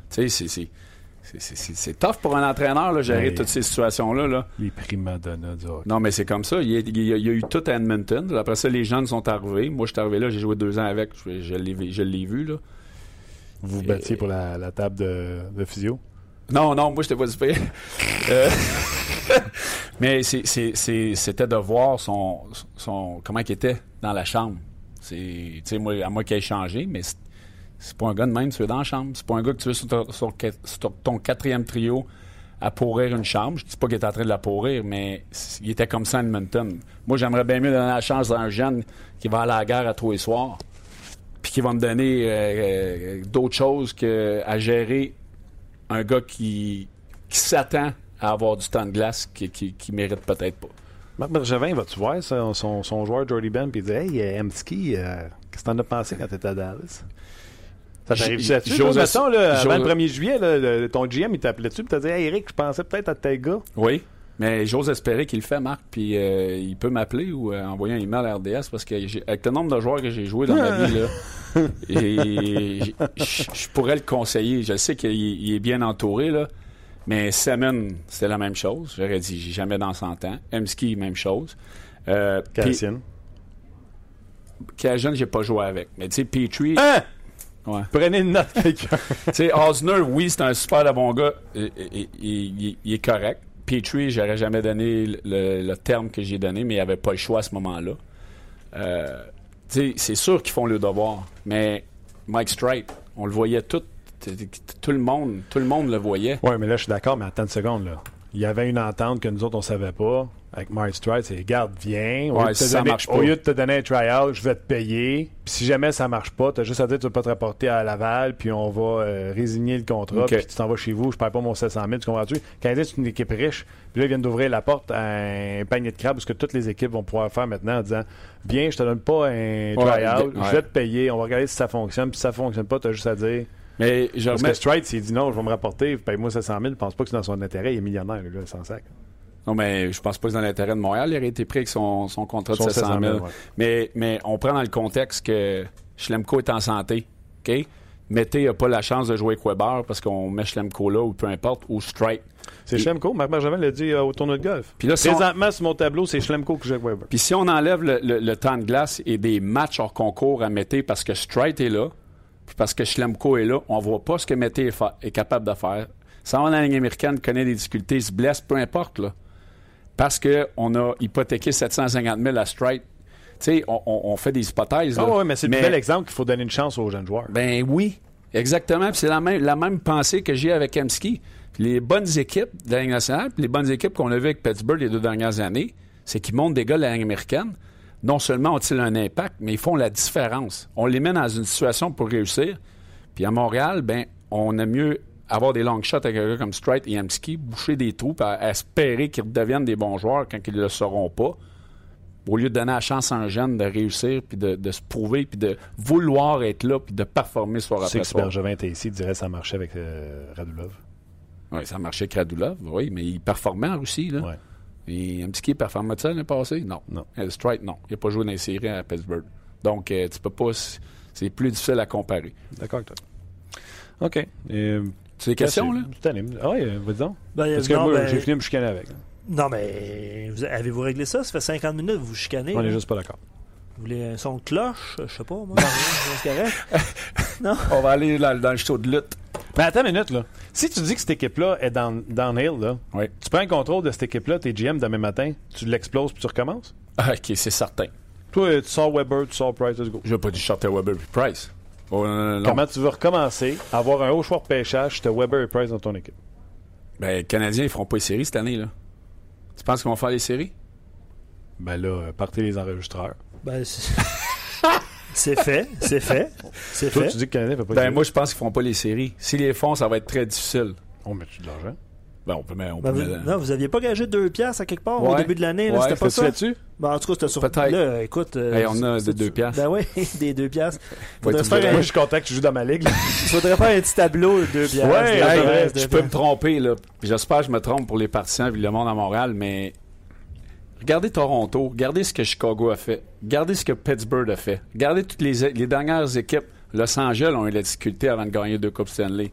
Tu sais, c'est. C'est tough pour un entraîneur de gérer toutes ces situations-là. Là. Les primadonna Non, mais c'est comme ça. Il y, a, eu tout à Edmonton. Après ça, les jeunes sont arrivés. Moi, je suis arrivé là, j'ai joué deux ans avec. Je, je l'ai vu. Là. Vous vous battiez pour la, table de, de physio? Non, non, moi, je t'ai pas dit euh, mais c'était de voir son, son comment il était dans la chambre. C'est, à moi qu'il ait changé, mais c'est pas un gars de même, tu veux dans la chambre. C'est pas un gars que tu veux sur, ton quatrième trio à pourrir une chambre. Je dis pas qu'il est en train de la pourrir, mais il était comme ça à Edmonton. Moi, j'aimerais bien mieux donner la chance à un jeune qui va à la guerre à tous les soirs, puis qui va me donner euh, euh, d'autres choses qu'à gérer un gars qui, s'attend à avoir du temps de glace qui, qui, mérite peut-être pas. Marc Bergevin, vas-tu voir son, son, joueur Jordy Ben puis il dit Hey, euh, Emski, euh, qu'est-ce que t'en as pensé quand t'étais à Dallas? Ça t'arrive là, avant le 1er juillet, ton GM, il t'appelait dessus et t'as dit Hey, Eric, je pensais peut-être à tel gars? Oui. Mais j'ose espérer qu'il le fait, Marc, puis euh, il peut m'appeler ou envoyer un email à RDS parce que avec le nombre de joueurs que j'ai joué dans ma vie, là, je pourrais le conseiller. Je sais qu'il est bien entouré, là. Mais Semen, c'était la même chose. J'aurais dit, j'ai jamais dans 100 ans. Emski, même chose. Euh, Cassian. Cassian, j'ai pas joué avec. Mais tu sais, Petrie. Hein? Ouais. Prenez une note, quelqu'un. tu sais, Osner, oui, c'est un super bon gars. Il, est correct. Petrie, j'aurais jamais donné le, terme que j'ai donné, mais il avait pas le choix à ce moment-là. Euh, c'est sûr qu'ils font le devoir, mais Mike Stripe, on le voyait tout, tout le monde, tout le monde le voyait. Oui, mais là, je suis d'accord, mais attends une seconde, là. Il y avait une entente que nous autres, on savait pas avec Mike Stripe, c'est regarde, viens. Au, lieu, de te donner, au lieu de te donner un tryout, je vais te payer. Puis si jamais ça marche pas, tu as juste à dire que tu vas pas te rapporter à Laval, puis on va euh, résigner le contrat, puis tu t'en vas chez vous, je paye pas mon 700 000, tu comprends-tu? Quand c'est une équipe riche, puis là, ils viennent d'ouvrir la porte à un panier de crabes, ce que toutes les équipes vont pouvoir faire maintenant en disant Viens, je te donne pas un tryout, je vais te payer, on va regarder si ça fonctionne, puis si ça fonctionne pas, tu as juste à dire. Mais je Parce que Stripe, s'il dit non, je vais me rapporter, paye-moi 700 000, je pense pas que c'est dans son intérêt, il est millionnaire, le gars, sans sac. Non, mais je pense pas que c'est dans l'intérêt de Montréal. Il aurait été pris avec son, son contrat de 700 000. mais, mais on prend dans le contexte que Schlemko est en santé. OK? Mété n'a pas la chance de jouer avec Weber parce qu'on met Schlemko là ou peu importe, ou Strike. C'est Schlemko. Marc Benjamin l'a dit euh, au tournoi de golf. Puis là, Présentement, sur mon tableau, c'est Schlemko qui joue avec Weber. Puis si on enlève le, temps de glace et des matchs hors concours à Mété parce que Strike est là, puis parce que Schlemko est là, on voit pas ce que Mété est, capable de faire. Ça, on a la ligne américaine, connaît des difficultés, se blesse, peu importe. Là parce qu'on a hypothéqué 750 000 à Stripe. Tu sais, on, fait des hypothèses. Ah oui, mais c'est le bel exemple qu'il faut donner une chance aux jeunes joueurs. Ben oui, exactement. c'est la même, la même pensée que j'ai avec Emski. Les bonnes équipes de la Ligue nationale, les bonnes équipes qu'on a vues avec Pittsburgh les deux dernières années, c'est qu'ils montent des gars de la Ligue américaine. Non seulement ont-ils un impact, mais ils font la différence. On les met dans une situation pour réussir. Puis à Montréal, ben, on a mieux avoir des long shots avec un gars comme Strite et Amski, boucher des trous, espérer qu'ils deviennent des bons joueurs quand ils ne le seront pas, au lieu de donner la chance à un jeune de réussir, puis de, se prouver, puis de vouloir être là, puis de performer soir après soir. Si Bergevin était ici, il dirait que ça marchait avec euh, Radulov. Oui, ça marchait avec Radulov, oui, mais il performait en Russie. Là. Et un petit qui performe ça l'année passée? Non. Non. Euh, Strite, non. Il n'a pas joué dans les séries à Pittsburgh. Donc, euh, tu peux pas. C'est plus difficile à comparer. D'accord avec toi. OK. Et, C'est des questions, là? Ah oui, vas-y donc. Ben, Parce que non, moi, ben, j'ai fini de me chicaner avec. Non, mais vous- avez-vous réglé ça? Ça fait 50 minutes, vous vous chicanez. On là? est juste pas d'accord. Vous voulez un son de cloche? Je sais pas, moi. c'est correct. On va aller dans, dans le show de lutte. Mais attends une minute, là. Si tu dis que cette équipe-là est dans, downhill, là, Oui. tu prends le contrôle de cette équipe-là, t'es GM demain matin, tu l'exploses puis tu recommences? Ah, OK, c'est certain. Toi, tu sors Weber, tu sors Price, let's go. Je n'ai pas dit Shorter Weber puis Price. Oh, non, non, non. Comment tu veux recommencer, avoir un haut choix de pêchage, tu as Weber et Price dans ton équipe? Ben, les Canadiens, ils feront pas les séries cette année, là. Tu penses qu'ils vont faire les séries? Ben là, euh, partez les enregistreurs. Ben, c'est c'est fait, c'est fait, c'est Toi, fait. tu dis que pas Ben, moi, je pense qu'ils feront pas les séries. S'ils les font, ça va être très difficile. On met de l'argent? Ben, on peut mettre. On Ben, peut vous, mettre- non, vous aviez pas gagé deux piastres à quelque part au début de l'année, Ouais, c'était pas ça? là-dessus? Ben, en tout cas, c'était sur... Peut-être. Là, écoute... euh, Hey, on a des deux piastres. Ben oui, des deux piastres. Un, Moi, je suis content que tu joues dans ma ligue. là. faudrait faire un petit tableau de deux piastres. Ouais, Hey, je peux me tromper, là. J'espère que je me trompe pour les partisans et le monde à Montréal, mais regardez Toronto, regardez ce que Chicago a fait, regardez ce que Pittsburgh a fait, regardez toutes les, les dernières équipes. Los Angeles ont eu la difficulté avant de gagner deux Coupes Stanley.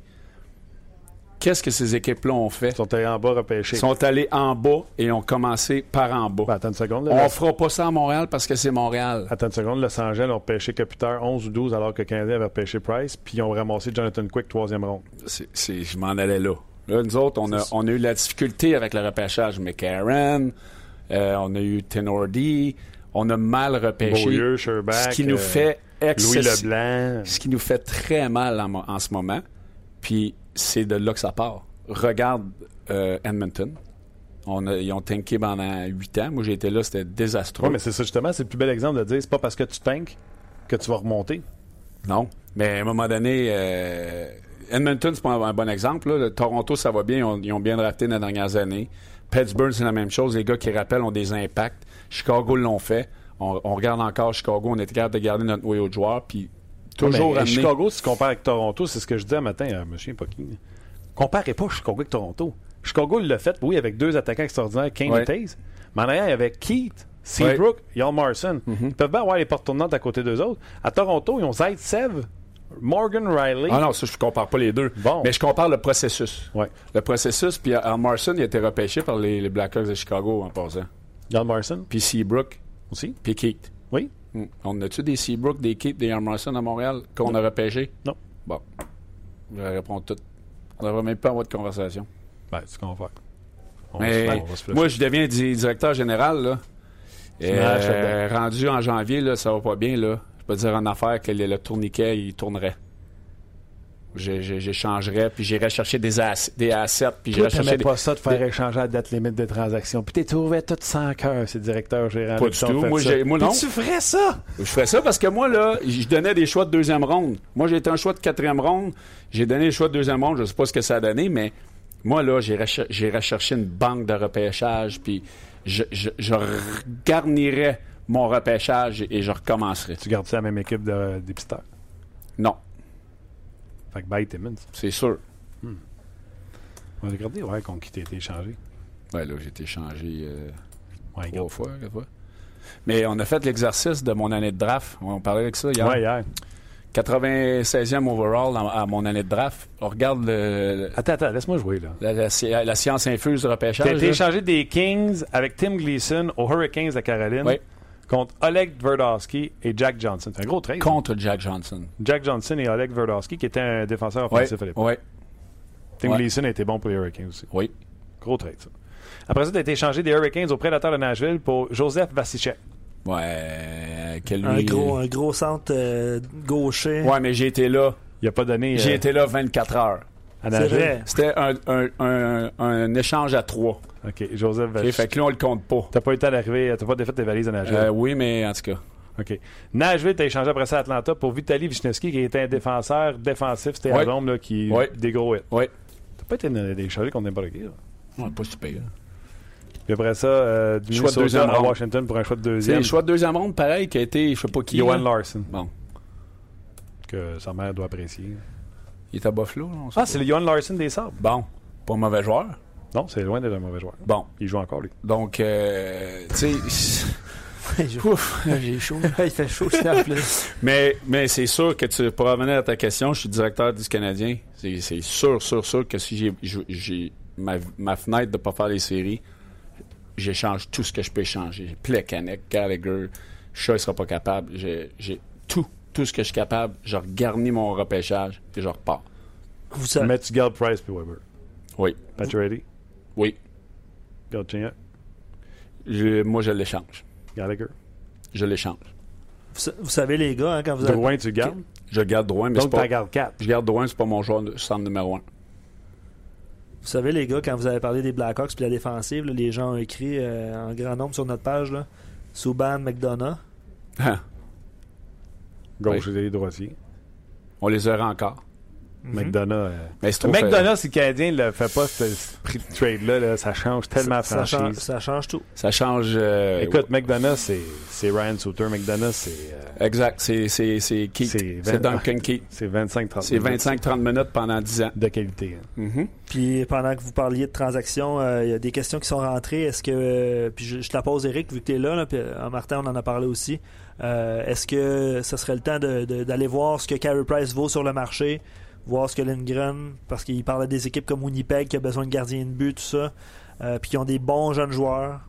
Qu'est-ce que ces équipes-là ont fait? Ils sont allés en bas repêcher. Ils sont allés en bas et ont commencé par en bas. Ben, attends une seconde. Là, On Los- fera pas ça à Montréal parce que c'est Montréal. Attends une seconde. Los Angeles ont repêché Kopitar 11 ou 12 alors que le Canadien avait repêché Price, puis ils ont ramassé Jonathan Quick, troisième ronde. C'est- c'est- je m'en allais là. Là, nous autres, on a, on a eu la difficulté avec le repêchage. McCarron, euh, on a eu Tenordi, on a mal repêché. Beaulieu, ce qui nous euh, fait Louis Leblanc. Ce qui nous fait très mal en, ce moment. Puis c'est de là que ça part. Regarde euh, Edmonton. On a- ils ont tanké pendant huit ans. Moi, j'ai été là, c'était désastreux. Oui, mais c'est ça justement, c'est le plus bel exemple de dire c'est pas parce que tu tanks que tu vas remonter. Non. Mais à un moment donné, euh, Edmonton, c'est pas un, un bon exemple. là. Le Toronto, ça va bien. Ils ont, ils ont bien drafté dans les dernières années. Pittsburgh, c'est la même chose. Les gars qui rappellent ont des impacts. Chicago l'ont fait. On, on regarde encore Chicago. On était capable de garder notre noyau de joueurs. Puis toujours Mais, euh, amener- Chicago, si tu compares avec Toronto, c'est ce que je disais un matin à M. Pocky. Comparez pas Chicago avec Toronto. Chicago l'a fait, oui, avec deux attaquants extraordinaires, Kane Ouais. et Taze. Mais en arrière, il y avait Keith, Seabrook, Jan Marson. Ils peuvent bien avoir les portes tournantes à côté d'eux autres. À Toronto, ils ont Zaitsev, Morgan Riley. Ah non, ça, je compare pas les deux. Bon. Mais je compare le processus. Ouais. Le processus, puis Al Marson, il a été repêché par les, les Blackhawks de Chicago en passant. Jan Marson Puis Seabrook, aussi? puis Keith. Oui. Hmm. On a-tu des Seabrook, des Keith, des Al Marson à Montréal qu'on a repêché? Non. Bon. Je réponds tout. On devrait même pas avoir de conversation. Ben, c'est ce qu'on va faire. On Mais va on moi, je deviens di- directeur général, là. Et, euh, rendu en janvier, là, ça va pas bien, là. Je peux dire en affaire que le, le tourniquet, il tournerait. J'échangerais, puis j'irais chercher des, ass- des assets, puis j'irais chercher des... pas ça de faire des- échanger la date limite de transaction. Puis t'es trouvé tout sans cœur, ces directeurs gérants. Pas du tout. Moi, non. tu ferais ça? Je ferais ça parce que moi, là, je donnais des choix de deuxième ronde. Moi, j'ai été un choix de quatrième ronde. J'ai donné les choix de deuxième ronde. Je sais pas ce que ça a donné, mais moi, là, j'irais cher- j'irais chercher une banque de repêchage, puis je, je, je garnirais mon repêchage et je recommencerais. Tu gardes ça la même équipe de dépisteurs? Non, Fait que bye Timmons. c'est sûr. On va regarder, ouais, contre qui t'as été échangé. Ouais, là, j'ai été changé euh, Ouais, trois fois, quatre fois. Mais on a fait l'exercice de mon année de draft. On parlait avec ça hier. Ouais, hier. 96e overall à, à mon année de draft. On regarde le- Attends, attends, laisse-moi jouer, là. la, la sci- la science infuse de repêchage. T'as été échangé des Kings avec Tim Gleason aux Hurricanes de Caroline Oui. Contre Oleg Tverdovsky et Jack Johnson. C'est un gros trade. contre Jack Johnson. Jack Johnson et Oleg Tverdovsky qui était un défenseur offensif à l'époque. oui, Tim ouais. Gleason a été bon pour les Hurricanes aussi. oui. Gros trade, ça. Après ça, t'as été échangé des Hurricanes aux Prédateurs de Nashville pour Joseph Vasicek. Ouais, quel Un lui- gros, un gros centre euh, gaucher. Ouais, mais j'ai été là. Il a pas donné J'ai euh, été là 24 heures. C'est. C'était un, un, un, un échange à trois. OK, Joseph Vasicek. fait que là, on le compte pas. T'as pas eu le temps d'arriver, t'as pas défait tes valises à Nashville. Euh, oui, mais en tout cas. OK. Nashville, t'as échangé après ça à Atlanta pour Vitaly Wisniewski, qui était un défenseur défensif, c'était l'ombre, là, qui Ouais. des gros hits. Oui. T'as pas été échangé contre n'importe qui, là. Ouais, pas super. hein. Puis après ça, euh, du Choix de deuxième à. Washington pour un choix de C'est deuxième. le choix de deuxième ronde, pareil, qui a été, je sais pas qui. Johan. Larson, Bon. que sa mère doit apprécier. Il est à Buffalo, Ah, c'est le Johan Larson des Sabres. Bon. Pas un mauvais joueur. Non, c'est loin d'être un mauvais joueur. Bon, Il joue encore, lui. donc, euh, tu sais, Il joue- ouf, j'ai chaud. il fait chaud, en plus. Mais, mais c'est sûr que tu, pour revenir à ta question, je suis directeur du Canadien. C'est sûr, sûr, sûr que si j'ai- ma, ma fenêtre de ne pas faire les séries, j'échange tout ce que je peux échanger. Plekanec, Gallagher, Shaw ne sera pas capable. J'ai tout, tout ce que je suis capable. Je regarnis mon repêchage et je repars. Vous savez, Mais tu gardes Price puis Weber. Oui, Pacioretty, oui. garde Chinga, Je- moi, je l'échange. Gallagher? Je l'échange. vous, vous savez, les gars, hein, quand vous avez. Drouin, tu gardes? Je garde Drouin, mais c'est Donc, pas... tu gardes 4. Je garde Drouin, c'est pas mon joueur de centre numéro un. Vous savez, les gars, quand vous avez parlé des Blackhawks puis la défensive, là, les gens ont écrit euh, en grand nombre sur notre page là, Subban, McDonough. Gauche Oui. et droitier. On les aura encore. Mhm. McDonough. euh, Mais McDonough, si le Canadien ne le fait pas, ce prix de trade-là, là, ça change tellement ça, la ça change, franchise. ça change tout. Ça change. euh, Écoute, McDonough, c'est Ryan Souter. McDonough, c'est euh, Exact. C'est, c'est, c'est Keith. C'est Duncan Keith. c'est 25-30 C'est 25-30 minutes pendant 10 ans. de qualité. hein. Mhm. Puis pendant que vous parliez de transactions, euh, il y a des questions qui sont rentrées. Est-ce que. euh, puis je, je te la pose, Eric, vu que tu es là, là, puis euh, Martin, on en a parlé aussi. Euh, Est-ce que ce serait le temps d'aller voir ce que Carey Price vaut sur le marché, voir ce que Lindgren, parce qu'il parlait des équipes comme Winnipeg qui a besoin de gardiens de but, tout ça, euh, puis qui ont des bons jeunes joueurs.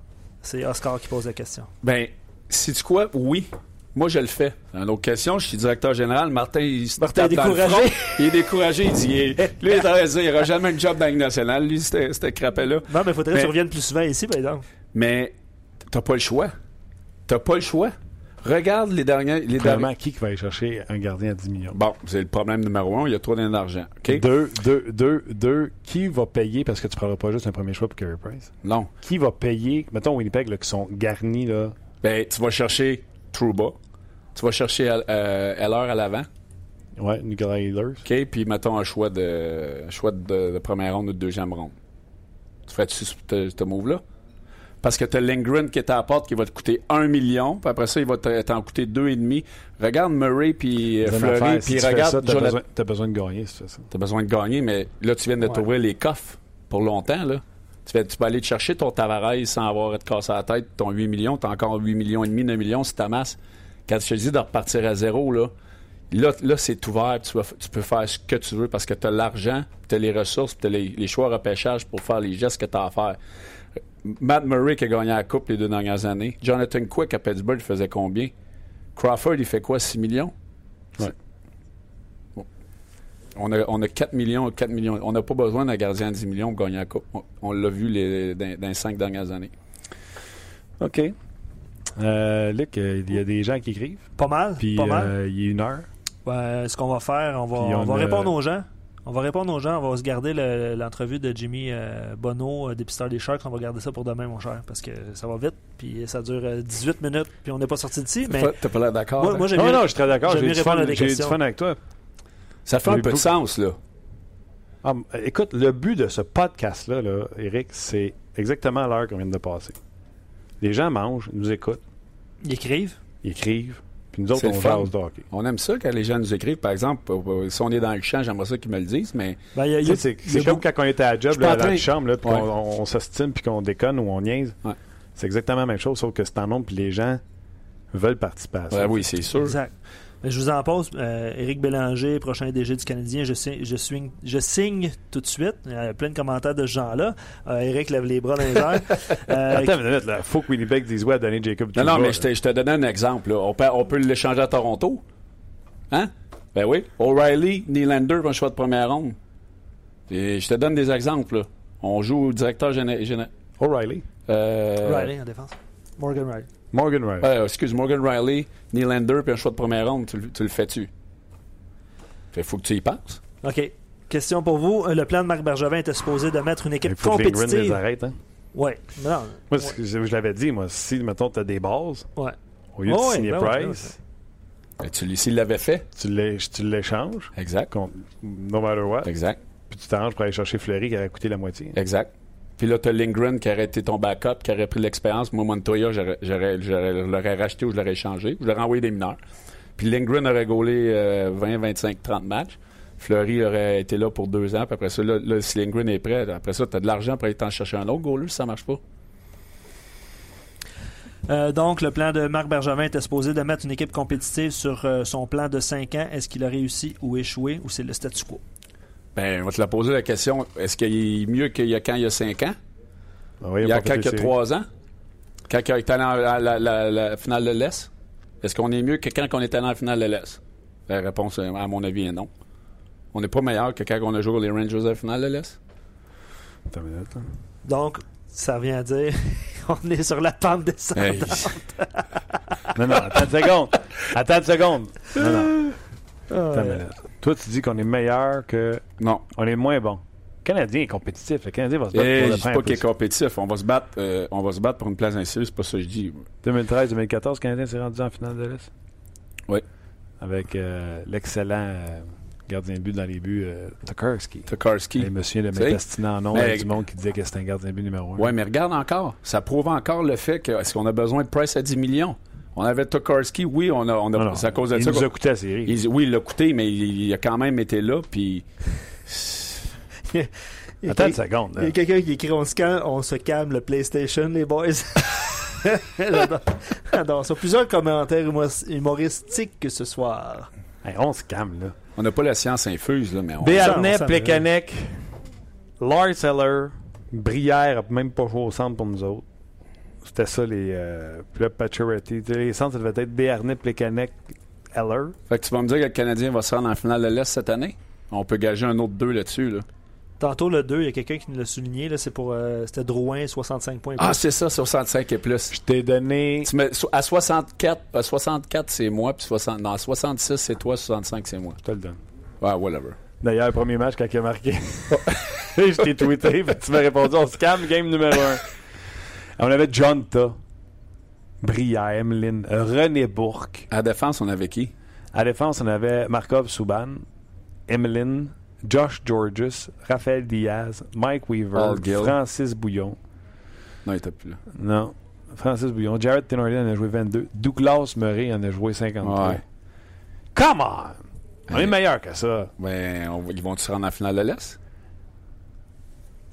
C'est Oscar qui pose la question. Ben, tu quoi? Oui. Moi, je le fais. Une autre question, je suis directeur général. Martin, il se Martin tape est dans le découragé. front. Il est découragé. Il dit, il- lui, il est en train de dire, il n'aura jamais un job dans la Ligue nationale. Lui, c'était crapet-là. Non, mais il faudrait Mais- que tu reviennes plus souvent ici, par exemple. Mais t'as pas le choix. T'as pas le choix. Regarde les derniers. Les. Premièrement, qui qui va aller chercher un gardien à 10 millions? Bon, c'est le problème numéro un. Il y a trop d'argent. Deux, deux, deux, deux, qui va payer, parce que tu ne prendras pas juste un premier choix pour Carey Price, Non. qui va payer, mettons Winnipeg, là, qui sont garnis, là, Ben, tu vas chercher Trouba. Tu vas chercher euh, Heller à l'avant. ouais, Nicolas Ehlers. OK? Puis mettons un choix de, un choix de, de première ronde ou de deuxième ronde. Tu ferais-tu ce move-là? Parce que tu as Lindgren qui est à la porte qui va te coûter 1 million, puis après ça, il va te- t'en coûter 2,5. Regarde Murray puis euh, Fleury, si puis tu regarde t'as Jonathan. besoin, de gagner, si tu fais ça. T'as besoin de gagner, mais là, tu viens de t'ouvrir les coffres pour longtemps, là. Tu, fais- tu peux aller te chercher ton Tavares sans avoir à te casser la tête, ton 8 millions, t'as encore 8 millions et demi, 9 millions si t'amasses. Quand je te dis de repartir à zéro, là, là, là c'est ouvert, tu, vas tu peux faire ce que tu veux parce que t'as l'argent, t'as les ressources, t'as les, les choix repêchage pour faire les gestes que t'as à faire. Matt Murray qui a gagné la Coupe les deux dernières années. Jonathan Quick à Pittsburgh, il faisait combien? Crawford, il fait quoi, 6 millions? Ouais. Bon. On a, on a 4 millions, 4 millions. On n'a pas besoin d'un gardien de 10 millions pour gagner la Coupe. On, on l'a vu les, dans, dans les 5 dernières années. OK. Euh, Luc, euh, il y a des gens qui écrivent, Pas mal. puis pas mal. euh, il y a une heure. Ouais, ce qu'on va faire, on va, on on va a- répondre aux gens. On va répondre aux gens. On va se garder le- l'entrevue de Jimmy euh, Bonneau, euh, dépisteur des Sharks. On va garder ça pour demain, mon cher, parce que ça va vite. Puis ça dure euh, 18 minutes, puis on n'est pas sorti d'ici. Mais T'as pas- l'air d'accord? moi, Non, mieux- non, je suis très d'accord. j'aime J'ai du, du fun avec toi. Ça fait un peu de sens, là. Ah, écoute, le but de ce podcast-là, là, Eric, c'est exactement l'heure qu'on vient de passer. Les gens mangent, ils nous écoutent, Ils écrivent. ils écrivent, puis nous autres, C'est on jase de hockey. On aime ça quand les gens nous écrivent. Par exemple, euh, euh, si on est dans le champ, j'aimerais ça qu'ils me le disent, mais Ben, y a- y a- C'est comme quand on était à la job, là, dans train- la chambre, là, puis Ouais. qu'on on, on s'estime, puis qu'on déconne ou on niaise. Ouais. C'est exactement la même chose, sauf que c'est en nombre, puis les gens veulent participer à ça. Ouais, oui, c'est sûr. Exact. Mais je vous en pose. Euh, Éric Bélanger, prochain DG du Canadien, je signe, je, signe, je signe tout de suite. Il y a plein de commentaires de ce genre-là. Euh, Éric lève les bras dans les airs. Euh, Attends une minute, là. Faut que Winnipeg dise ouais à donner Jacob Non, non, mais je te, donnais un exemple. là. On peut, on peut l'échanger à Toronto. Hein? Ben oui. O'Reilly, Nylander, un choix de première ronde. Et je te donne des exemples. là. On joue au directeur général. O'Reilly. Euh, Riley en défense. Morgan Riley. Morgan Riley. euh, excuse, Morgan Riley, Nylander, puis un choix de première ronde. Tu, le- tu le fais-tu? Fait faut que tu y penses. OK. Question pour vous. Euh, Le plan de Marc Bergevin était supposé de mettre une équipe Il faut que Lindgren les compétitive. arrête. Hein? Oui. Non, Moi, que je, je l'avais dit, moi, si, mettons, tu as des bases, ouais. au lieu de ouais, signer ben ouais, Price, Ben, tu S'il l'avait fait. tu l'é- tu l'échanges, Exact. contre no matter what, Exact. puis tu t'arranges pour aller chercher Fleury qui aurait coûté la moitié. Exact. Puis là, t'as Lindgren qui aurait été ton backup, qui aurait pris l'expérience. Moi, Montoya, je l'aurais racheté ou je l'aurais échangé. Je l'aurais envoyé des mineurs. Puis Lindgren aurait gaulé euh, 20, 25, 30 matchs. Fleury aurait été là pour deux ans, puis après ça, là, si Lindgren est prêt, après ça, tu as de l'argent pour aller t'en chercher un autre goaler si ça marche pas. Euh, donc, le plan de Marc Bergevin était supposé de mettre une équipe compétitive sur euh, son plan de 5 ans. Est-ce qu'il a réussi ou échoué ou c'est le statu quo? Ben, on va te la poser la question. Est-ce qu'il est mieux qu'il y a quand il y a cinq ans? Oui, il y a quand il y a séries. trois ans? Quand il est allé en la, la- la- la finale de l'Est? Est-ce qu'on est mieux que quand on est allé en finale de l'Est? La réponse, euh, à mon avis, est non. On n'est pas meilleur que quand on a joué les Rangers à la finale de l'Est? Attends une minute, là. Donc, ça revient à dire on est sur la pente descendante. Hey, Non, non, attends une seconde. Attends une seconde. Non, non. Attends une minute. Toi, tu dis qu'on est meilleur que. non. On est moins bon. Le Canadien est compétitif. Le Canadien va se battre Et pour je le dis prendre pas qu'il est compétitif. On va se battre, euh, on va se battre pour une place ainsi, c'est pas ça que je dis. 2013-2014, le Canadien s'est rendu en finale de l'Est? Oui. Avec euh, l'excellent euh, gardien de but dans les buts, Tokarski. Tokarski. Et monsieur sais, m'intestiner en nom mais- du monde qui disait que c'était un gardien de but numéro un. Oui, mais regarde encore. Ça prouve encore le fait que est-ce qu'on a besoin de Price à 10 millions? On avait Tokarski, oui, on a, on a Non, non, c'est à cause de il ça. nous qu'on- a coûté la série. il- oui, il l'a coûté, mais il, il a quand même été là, puis Il y a Attends une seconde. il y a quelqu'un qui écrit on se, calme, on se calme le PlayStation, les boys. J'adore. Ça. Plusieurs commentaires humor- humoristiques ce soir. Hey, on se calme, là. on n'a pas la science infuse, là, mais on... Béarnais, Plekanec, Lars Eller, Brière, même pas joué au centre pour nous autres. C'était ça les. Euh, puis là, Pacioretty. Les centres, ça devait être Béarnais, Plekanec, Eller. Fait que tu vas me dire que le Canadien va se rendre en finale de l'Est cette année? On peut gager un autre 2 là-dessus, là. Tantôt, le 2, il y a quelqu'un qui nous l'a souligné. Là, c'est pour, euh, c'était Drouin, 65 points. et Ah, plus. c'est ça, 65 et plus. Je t'ai donné. Tu mets- à 64, à 64 c'est moi, puis 60, non, à 66 c'est toi, 65 c'est moi. Je te le donne. Ouais, whatever. D'ailleurs, le premier match, quand il a marqué, je t'ai tweeté, puis tu m'as répondu on se calme, game numéro 1. On avait John Ta, Brière, Emeline, René Bourque. À défense, on avait qui? À défense, on avait Markov Souban, Emeline, Josh Georges, Raphaël Diaz, Mike Weaver. Francis Bouillon. Non, il était plus là. Non. Francis Bouillon. Jared Tenorley en a joué 22. Douglas Murray en a joué 53. Ouais. Come on! On est meilleur que ça. Ben, on ils vont-tu se rendre en finale de l'Est?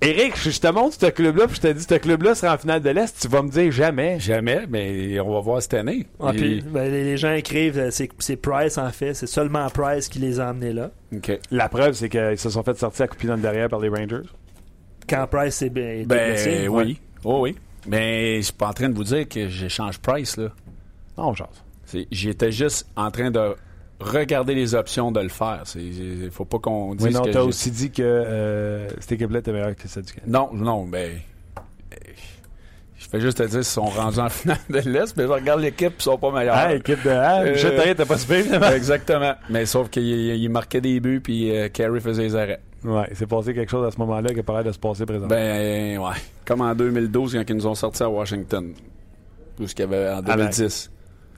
Eric, je te montre ce club-là, puis je te dis, ce club-là sera en finale de l'Est, tu vas me dire jamais. Jamais, mais on va voir cette année. Ah, ben, les, gens écrivent, euh, c'est, Price en fait. C'est seulement Price qui les a amenés là. OK. La preuve, c'est qu'ils se sont fait sortir à couper dans le derrière par les Rangers. Quand Price est, bien- Ben, blessé. oui. Oh, oui. Mais je suis pas en train de vous dire que j'échange Price, là. Non, J'étais juste en train de regarder les options de le faire. Il faut pas qu'on dise Oui, non, t'as j'ai- aussi dit que euh, cette équipe-là était meilleure que celle du Canada. Non, non, ben. euh, Je fais juste te dire qu'ils sont rendus en finale de l'Est, mais je regarde l'équipe, ils sont pas meilleurs. Ah, équipe de. Ah, Euh, t'as pas finalement. Exactement. Mais sauf qu'il il marquait des buts, puis euh, Carey faisait les arrêts. Ouais, il s'est passé quelque chose à ce moment-là qui a pas l'air de se passer présentement. Ben, ouais. Comme en 2012, quand ils nous ont sortis à Washington. Tout ce qu'il y avait en 2010.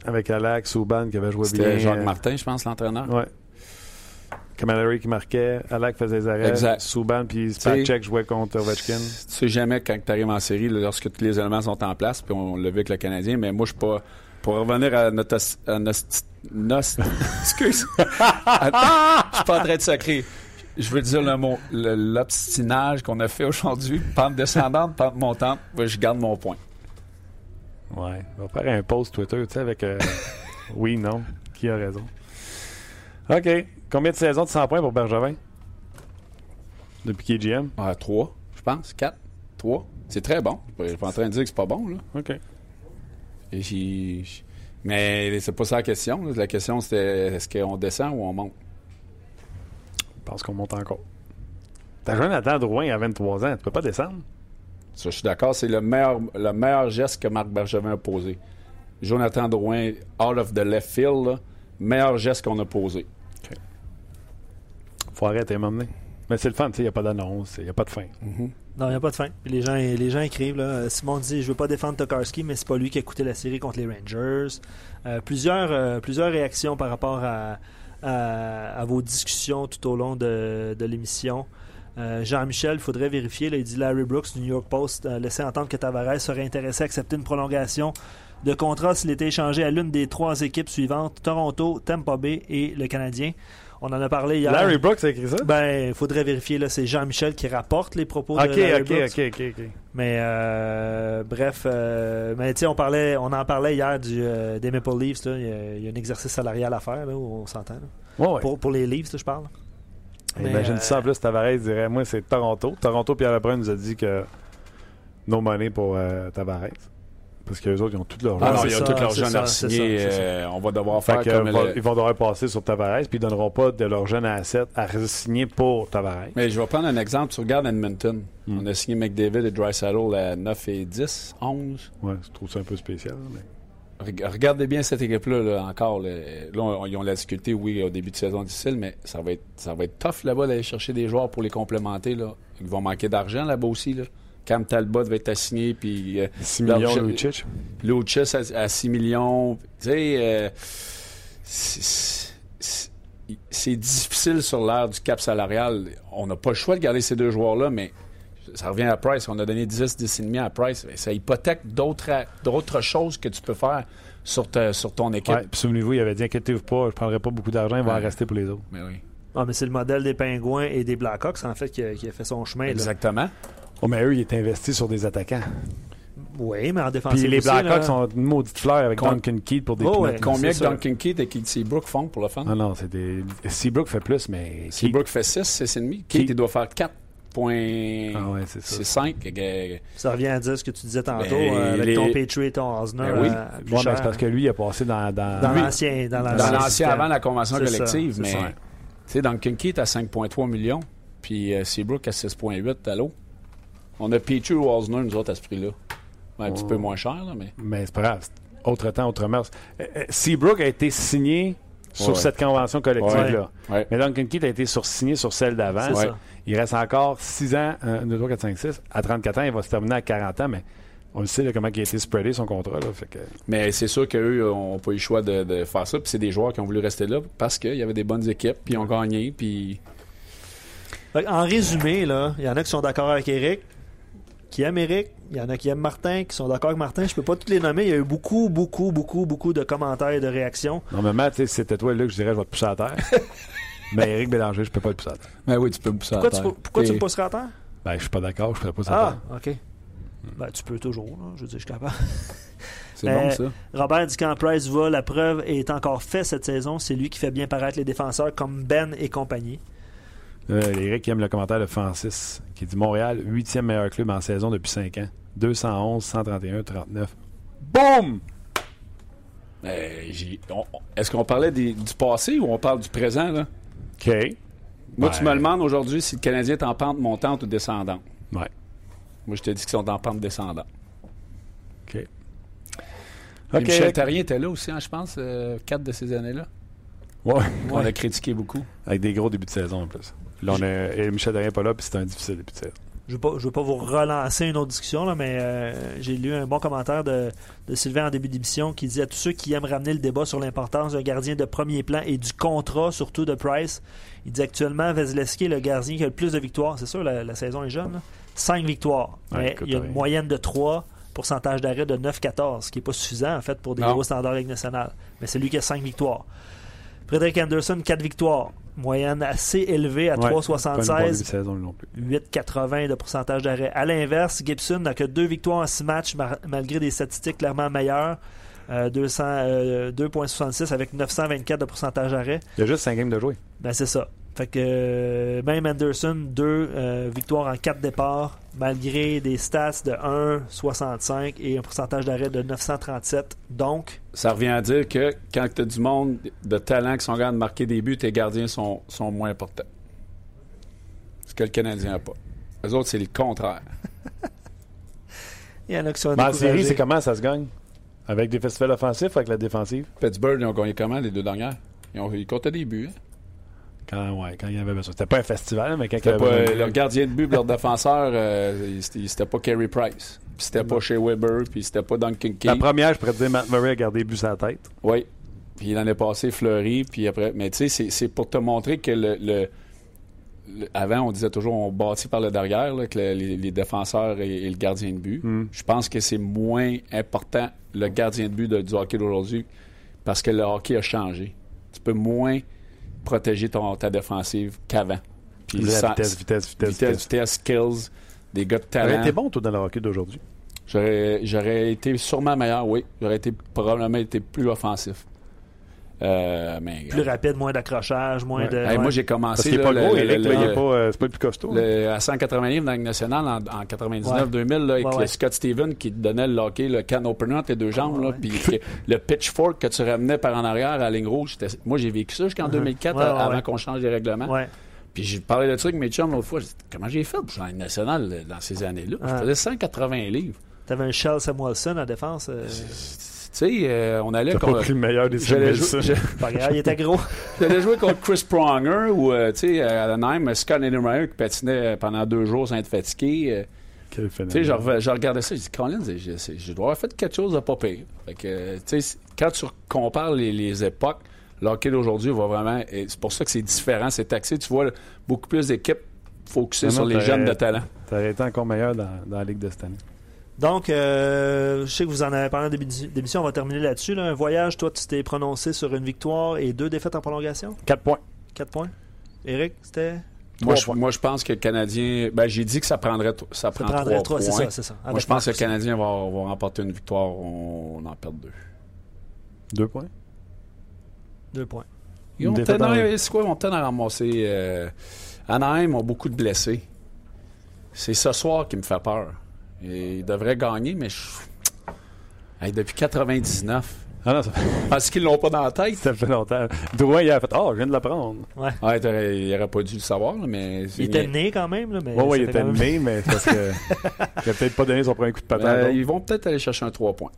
Avec Alex Souban qui avait joué bien. C'était Jacques euh, Martin, je pense, l'entraîneur. Ouais. Camilleri qui marquait, Alak faisait des arrêts, Exact. Souban puis Spacek jouait contre Ovechkin. Tu sais jamais quand tu arrives en série, là, lorsque tous les éléments sont en place, puis on l'a vu avec le Canadien, mais moi, je suis pas. Pour revenir à notre. à excuse. Attends, je suis pas en train de sacrer. Je veux dire le mot. le- L'obstinage qu'on a fait aujourd'hui, pente descendante, pente montante, je garde mon point. Ouais. On va faire un post Twitter, tu sais, avec euh, oui, non, qui a raison. OK. Combien de saisons de 100 points pour Bergevin? Depuis qu'il est GM? Ah, trois, je pense. Quatre. Trois. C'est très bon. Je suis pas en train de dire que c'est pas bon, là. OK. Et j'- Mais c'est pas ça la question. là. La question, c'était est-ce qu'on descend ou on monte? Je pense qu'on monte encore. T'as Jonathan Drouin à 23 ans, tu peux pas descendre? Ça, je suis d'accord, c'est le meilleur, le meilleur geste que Marc Bergevin a posé. Jonathan Drouin, out of the left field, là, meilleur geste qu'on a posé. Faut arrêter, m'emmener. Mais c'est le fun, tu sais, il n'y a pas d'annonce, il n'y a pas de fin. Non, il n'y a pas de fin. Puis les gens, les gens écrivent, là, euh, Simon dit, je veux pas défendre Tokarski, mais c'est pas lui qui a coûté la série contre les Rangers. Euh, plusieurs, euh, plusieurs réactions par rapport à, à, à vos discussions tout au long de, de l'émission. Euh, Jean-Michel, il faudrait vérifier. Là, il dit Larry Brooks du New York Post euh, laissait entendre que Tavares serait intéressé à accepter une prolongation de contrat s'il était échangé à l'une des trois équipes suivantes Toronto, Tampa Bay et le Canadien. On en a parlé hier. Larry Brooks a écrit ça? Ben, il faudrait vérifier. là. C'est Jean-Michel qui rapporte les propos de Larry ok, Brooks. ok, ok, ok. Mais euh, bref, euh, mais on parlait, on en parlait hier du, euh, des Maple Leafs. Il y, a, il y a un exercice salarial à faire, là, où on s'entend. Ouais, ouais. Pour, pour les Leafs, je parle. Mais, Imagine euh, ça en plus, Tavares dirait Moi, c'est Toronto. Toronto, Pierre Lebrun nous a dit que no money pour euh, Tavares. Parce qu'eux autres, ils ont tout leur Ah non, tout à signer. euh, on va devoir Fait faire que, comme euh, va- le- ils vont devoir passer sur Tavares, puis ils donneront pas de leur jeune asset à signer pour Tavares. Mais je vais prendre un exemple. Tu regardes Edmonton. Hmm. On a signé McDavid et Dreisaitl à 9 et 10, 11. Ouais, je trouve ça un peu spécial. mais- Regardez bien cette équipe-là là, encore. Là, Là, on- ils ont la difficulté, oui, au début de saison difficile, mais ça va être, ça va être tough là-bas d'aller chercher des joueurs pour les complémenter. Là. Ils vont manquer d'argent là-bas aussi. Là. Cam Talbot va être assigné, puis euh, 6 leur millions, Lucic. À, à 6 millions. Tu sais, euh, c'est difficile sur l'ère du cap salarial. On n'a pas le choix de garder ces deux joueurs-là, mais ça revient à Price. On a donné 10, 10,5 à Price. Ça hypothèque d'autres d'autres choses que tu peux faire sur, ta- sur ton équipe. Ouais, souvenez-vous, il avait dit inquiétez-vous pas, je prendrai pas beaucoup d'argent, il va en rester pour les autres. Mais oui. Ah, mais c'est le modèle des Pingouins et des Blackhawks, en fait, qui a, qui a fait son chemin. là. Exactement. Oh, mais eux, ils étaient investis sur des attaquants. Oui, mais en défense. Puis les Blackhawks sont une maudite fleur avec Con- Duncan Keith pour des Oh, ouais. Combien que. Duncan Keith et Keith Seabrook font pour le fun? Ah non, c'est des. Seabrook fait plus, mais. Keith- Seabrook fait 6, 6,5. Keith, Keith- il doit faire 4 Ah ouais, c'est ça. C'est 5. euh, Ça revient à dire ce que tu disais tantôt, Mais euh, avec les- ton Patriot et ton Osner. Ben oui. euh, c'est parce que lui, il a passé dans. dans... Dans lui- l'ancien. Dans Dans l'ancien avant la convention ça, collective, c'est mais ça. tu sais, Duncan Keith à 5,3 millions, puis euh, Seabrook à 6,8 à l'eau. On a Petrie ou Osner, nous autres, à ce prix-là. Ouais, un petit peu moins cher, là, mais. Mais c'est pas grave. c'est Autre temps, autre mœurs. Euh, Seabrook a été signé sur Ouais. cette convention collective-là. Ouais. Mais Duncan Keith a été sur- signé sur celle d'avant. Il reste encore 6 ans, 1, 2, 3, 4, 5, 6. À 34 ans, il va se terminer à 40 ans, mais on le sait là, comment il a été spreadé son contrat. Là, fait que... Mais c'est sûr qu'eux n'ont pas eu le choix de, de faire ça. Puis c'est des joueurs qui ont voulu rester là parce qu'il y avait des bonnes équipes, puis ils ont gagné. Puis En résumé, là, il y en a qui sont d'accord avec Eric, qui aiment Eric, il y en a qui aiment Martin, qui sont d'accord avec Martin. Je peux pas tous les nommer. Il y a eu beaucoup, beaucoup, beaucoup, beaucoup de commentaires et de réactions. Normalement, tu sais, si c'était toi, Luc, je dirais je vais te pousser à terre. mais Eric Bélanger, je peux pas le pousser à terre. ben oui, tu peux me pousser Pourquoi, tu, peux- pourquoi tu me pousserais à terre? Ben, je suis pas d'accord, je ferais pas ça à Ah, terre. OK. Ben, tu peux toujours. là. Je veux dire, je suis capable. C'est Euh, bon, ça. Robert dit quand Price va, la preuve est encore faite cette saison. C'est lui qui fait bien paraître les défenseurs comme Ben et compagnie. Euh, Eric qui aime le commentaire de Francis, qui dit Montréal, 8e meilleur club en saison depuis 5 ans. 211, 131, 39. Boum! Euh, on- Est-ce qu'on parlait des- du passé ou on parle du présent? Là? OK. Moi, tu me demandes aujourd'hui si le Canadien est en pente montante ou descendante. Ouais. Moi, je te dis qu'ils sont en pente descendante. OK. Michel Therrien était là aussi, hein, je pense, euh, quatre de ces années-là. Ouais. On a critiqué beaucoup. Avec des gros débuts de saison en plus. Là, on a, et Michel Darien pas là, puis c'est un difficile début de saison. Je ne veux, pas- je veux pas vous relancer une autre discussion, là, mais euh, j'ai lu un bon commentaire de, de Sylvain en début d'émission qui dit à tous ceux qui aiment ramener le débat sur l'importance d'un gardien de premier plan et du contrat, surtout de Price. Il dit actuellement Vasilevski est le gardien qui a le plus de victoires. C'est sûr, la, la saison est jeune. 5 victoires. Ouais, mais écoute, il y a une ouais. moyenne de 3, pourcentage d'arrêt de 9-14, ce qui n'est pas suffisant en fait pour des Non. gros standards Ligue nationale. Mais c'est lui qui a 5 victoires. Frédéric Anderson, 4 victoires. Moyenne assez élevée à Ouais, Pas une bonne 3,76. début de saison lui non plus. 8,80 de pourcentage d'arrêt. À l'inverse, Gibson n'a que deux victoires en six matchs malgré des statistiques clairement meilleures. Euh, 200, euh, 2,66 avec 924 de pourcentage d'arrêt. Il y a juste 5 games de jouer. Ben c'est ça. Fait que euh, même Anderson, deux euh, victoires en quatre départs, malgré des stats de 1,65 et un pourcentage d'arrêt de 937. Donc, Ça revient à dire que quand tu as du monde de talent qui sont capables de marquer des buts, tes gardiens sont, sont moins importants. Ce que le Canadien n'a pas. Les autres, c'est le contraire. il y en a qui sont Mais en série, c'est comment ça se gagne? Avec des festivals offensifs ou avec la défensive? Pittsburgh, ils ont gagné comment les deux dernières? Ils, ont, ils comptaient des buts. hein? Quand, ouais, quand il y avait besoin. C'était pas un festival, mais quand il y avait pas, besoin. leur gardien de but, leur défenseur, euh, c'était pas Carey Price. Puis c'était pas Shea Weber, puis c'était pas Duncan La Keith. première, je pourrais te dire, Matt Murray a gardé les buts à la tête. Oui. Puis l'année passée, Fleury, puis après. Mais tu sais, c'est- c'est pour te montrer que le, le- le- Avant, on disait toujours on bâtit par le derrière, là, que le- les, les défenseurs et, et le gardien de but. Mm. Je pense que c'est moins important le gardien de but de- du hockey d'aujourd'hui parce que le hockey a changé. Tu peux moins protéger ton, ta défensive qu'avant. Puis La sans- vitesse, vitesse, vitesse, vitesse, vitesse, skills, des gars de talent. T'aurais été bon, toi, dans le hockey d'aujourd'hui? J'aurais, j'aurais été sûrement meilleur, oui. J'aurais été probablement été plus offensif. Euh, mais, Plus rapide, moins d'accrochage, moins Ouais. de. Hey, ouais. Moi, j'ai commencé là, pas gros, le- Eric, pas, euh, c'est pas le plus costaud. le- à 180 livres dans la nationale en, en 99-2000 là, avec Ouais, le. Scott Steven qui te donnait le hockey, le can opener entre les deux jambes, là, puis le pitchfork que tu ramenais par en arrière à la ligne rouge. Moi, j'ai vécu ça jusqu'en 2004 Uh-huh. Ouais, ouais, avant ouais. qu'on change les règlements. Puis j'ai parlé de trucs, mes chums, l'autre fois, j'ai dit, comment j'ai fait pour jouer en nationale euh, dans ces années-là? Je faisais 180 livres. T'avais un Charles Samuelson en défense. euh, sais, euh, on allait T'as contre- pas pris le meilleur des J'allais Samuelson. jouer, je- pas grave, il était gros. j'allais jouer contre Chris Pronger ou, euh, tu sais, à Anaheim, Scott Niedermayer qui patinait pendant deux jours sans être fatigué. euh, Quel Tu sais, phénomène. je, je regardais ça, je dis, Collins, je, dois avoir fait quelque chose de pas pire. Fait que, euh, tu sais, quand tu compares les, les époques, le hockey d'aujourd'hui va vraiment. C'est pour ça que c'est différent, c'est taxé. Tu vois beaucoup plus d'équipes focusées sur les jeunes de talent. T'aurais été encore meilleur dans, dans la Ligue de cette année. Donc, euh, je sais que vous en avez parlé en début d'émission, on va terminer là-dessus. là. Un voyage, toi, tu t'es prononcé sur une victoire et deux défaites en prolongation? 4 points. 4 points. Eric, c'était? Moi je, points. moi, je pense que le Canadien. Ben, j'ai dit que ça prendrait. Ça, Ça prend prendrait trois 3, c'est points. ça, c'est ça. Moi, je pense que le. Canadien va, va remporter une victoire. On, en perd deux. 2 points? Deux points. Ils ont c'est quoi, ils vont peut-être en ramasser. Euh, Anaheim ont beaucoup de blessés. C'est ce soir qui me fait peur. Et ils devraient gagner, mais je... Hey, depuis 99. Ah non, ça, Parce qu'ils l'ont pas dans la tête. ça fait longtemps. Drouin, il a fait Oh, je viens de l'apprendre. Ouais. Ouais, il aurait pas dû le savoir, mais. Il était né quand même, là, mais. Ouais, ouais, il fait était même- né, mais parce que. il a peut-être pas donné son premier coup de patin. Euh, ils vont peut-être aller chercher un 3 points.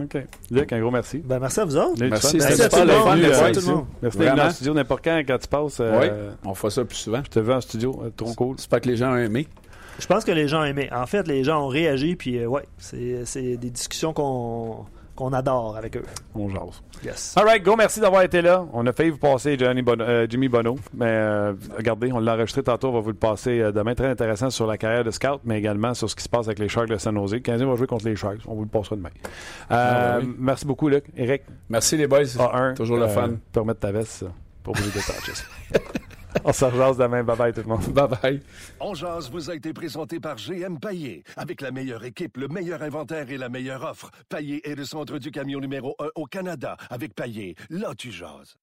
OK. Luc, un gros merci. Ben, merci à vous autres. Luc, Merci, Merci à tout le monde. Merci à tout le monde. Merci d'être en studio n'importe quand, quand tu passes. euh, Oui, on fera ça plus souvent. Je te veux en studio, euh, trop cool. J'espère que les gens ont aimé. Je pense que les gens aimé. En fait, les gens ont réagi, puis euh, ouais, c'est c'est des discussions qu'on qu'on adore avec eux. On jase. Yes. All right, gros merci d'avoir été là. On a failli vous passer Johnny Bono- euh, Jimmy Bono, mais euh, regardez, on l'a enregistré tantôt. On va vous le passer euh, demain. Très intéressant sur la carrière de scout, mais également sur ce qui se passe avec les Sharks de San Jose. Le Canadien va jouer contre les Sharks. On vous le passera demain. Euh, Ah, oui. Merci beaucoup, Luc. Eric, Merci les boys. A1. Toujours le fun. Te remettre ta veste pour des touches. on se rejase demain. Bye bye tout le monde. Bye bye. On jase vous a été présenté par GM Paillé. Avec la meilleure équipe, le meilleur inventaire et la meilleure offre. Paillé est le centre du camion numéro 1 au Canada. Avec Paillé, là tu jases.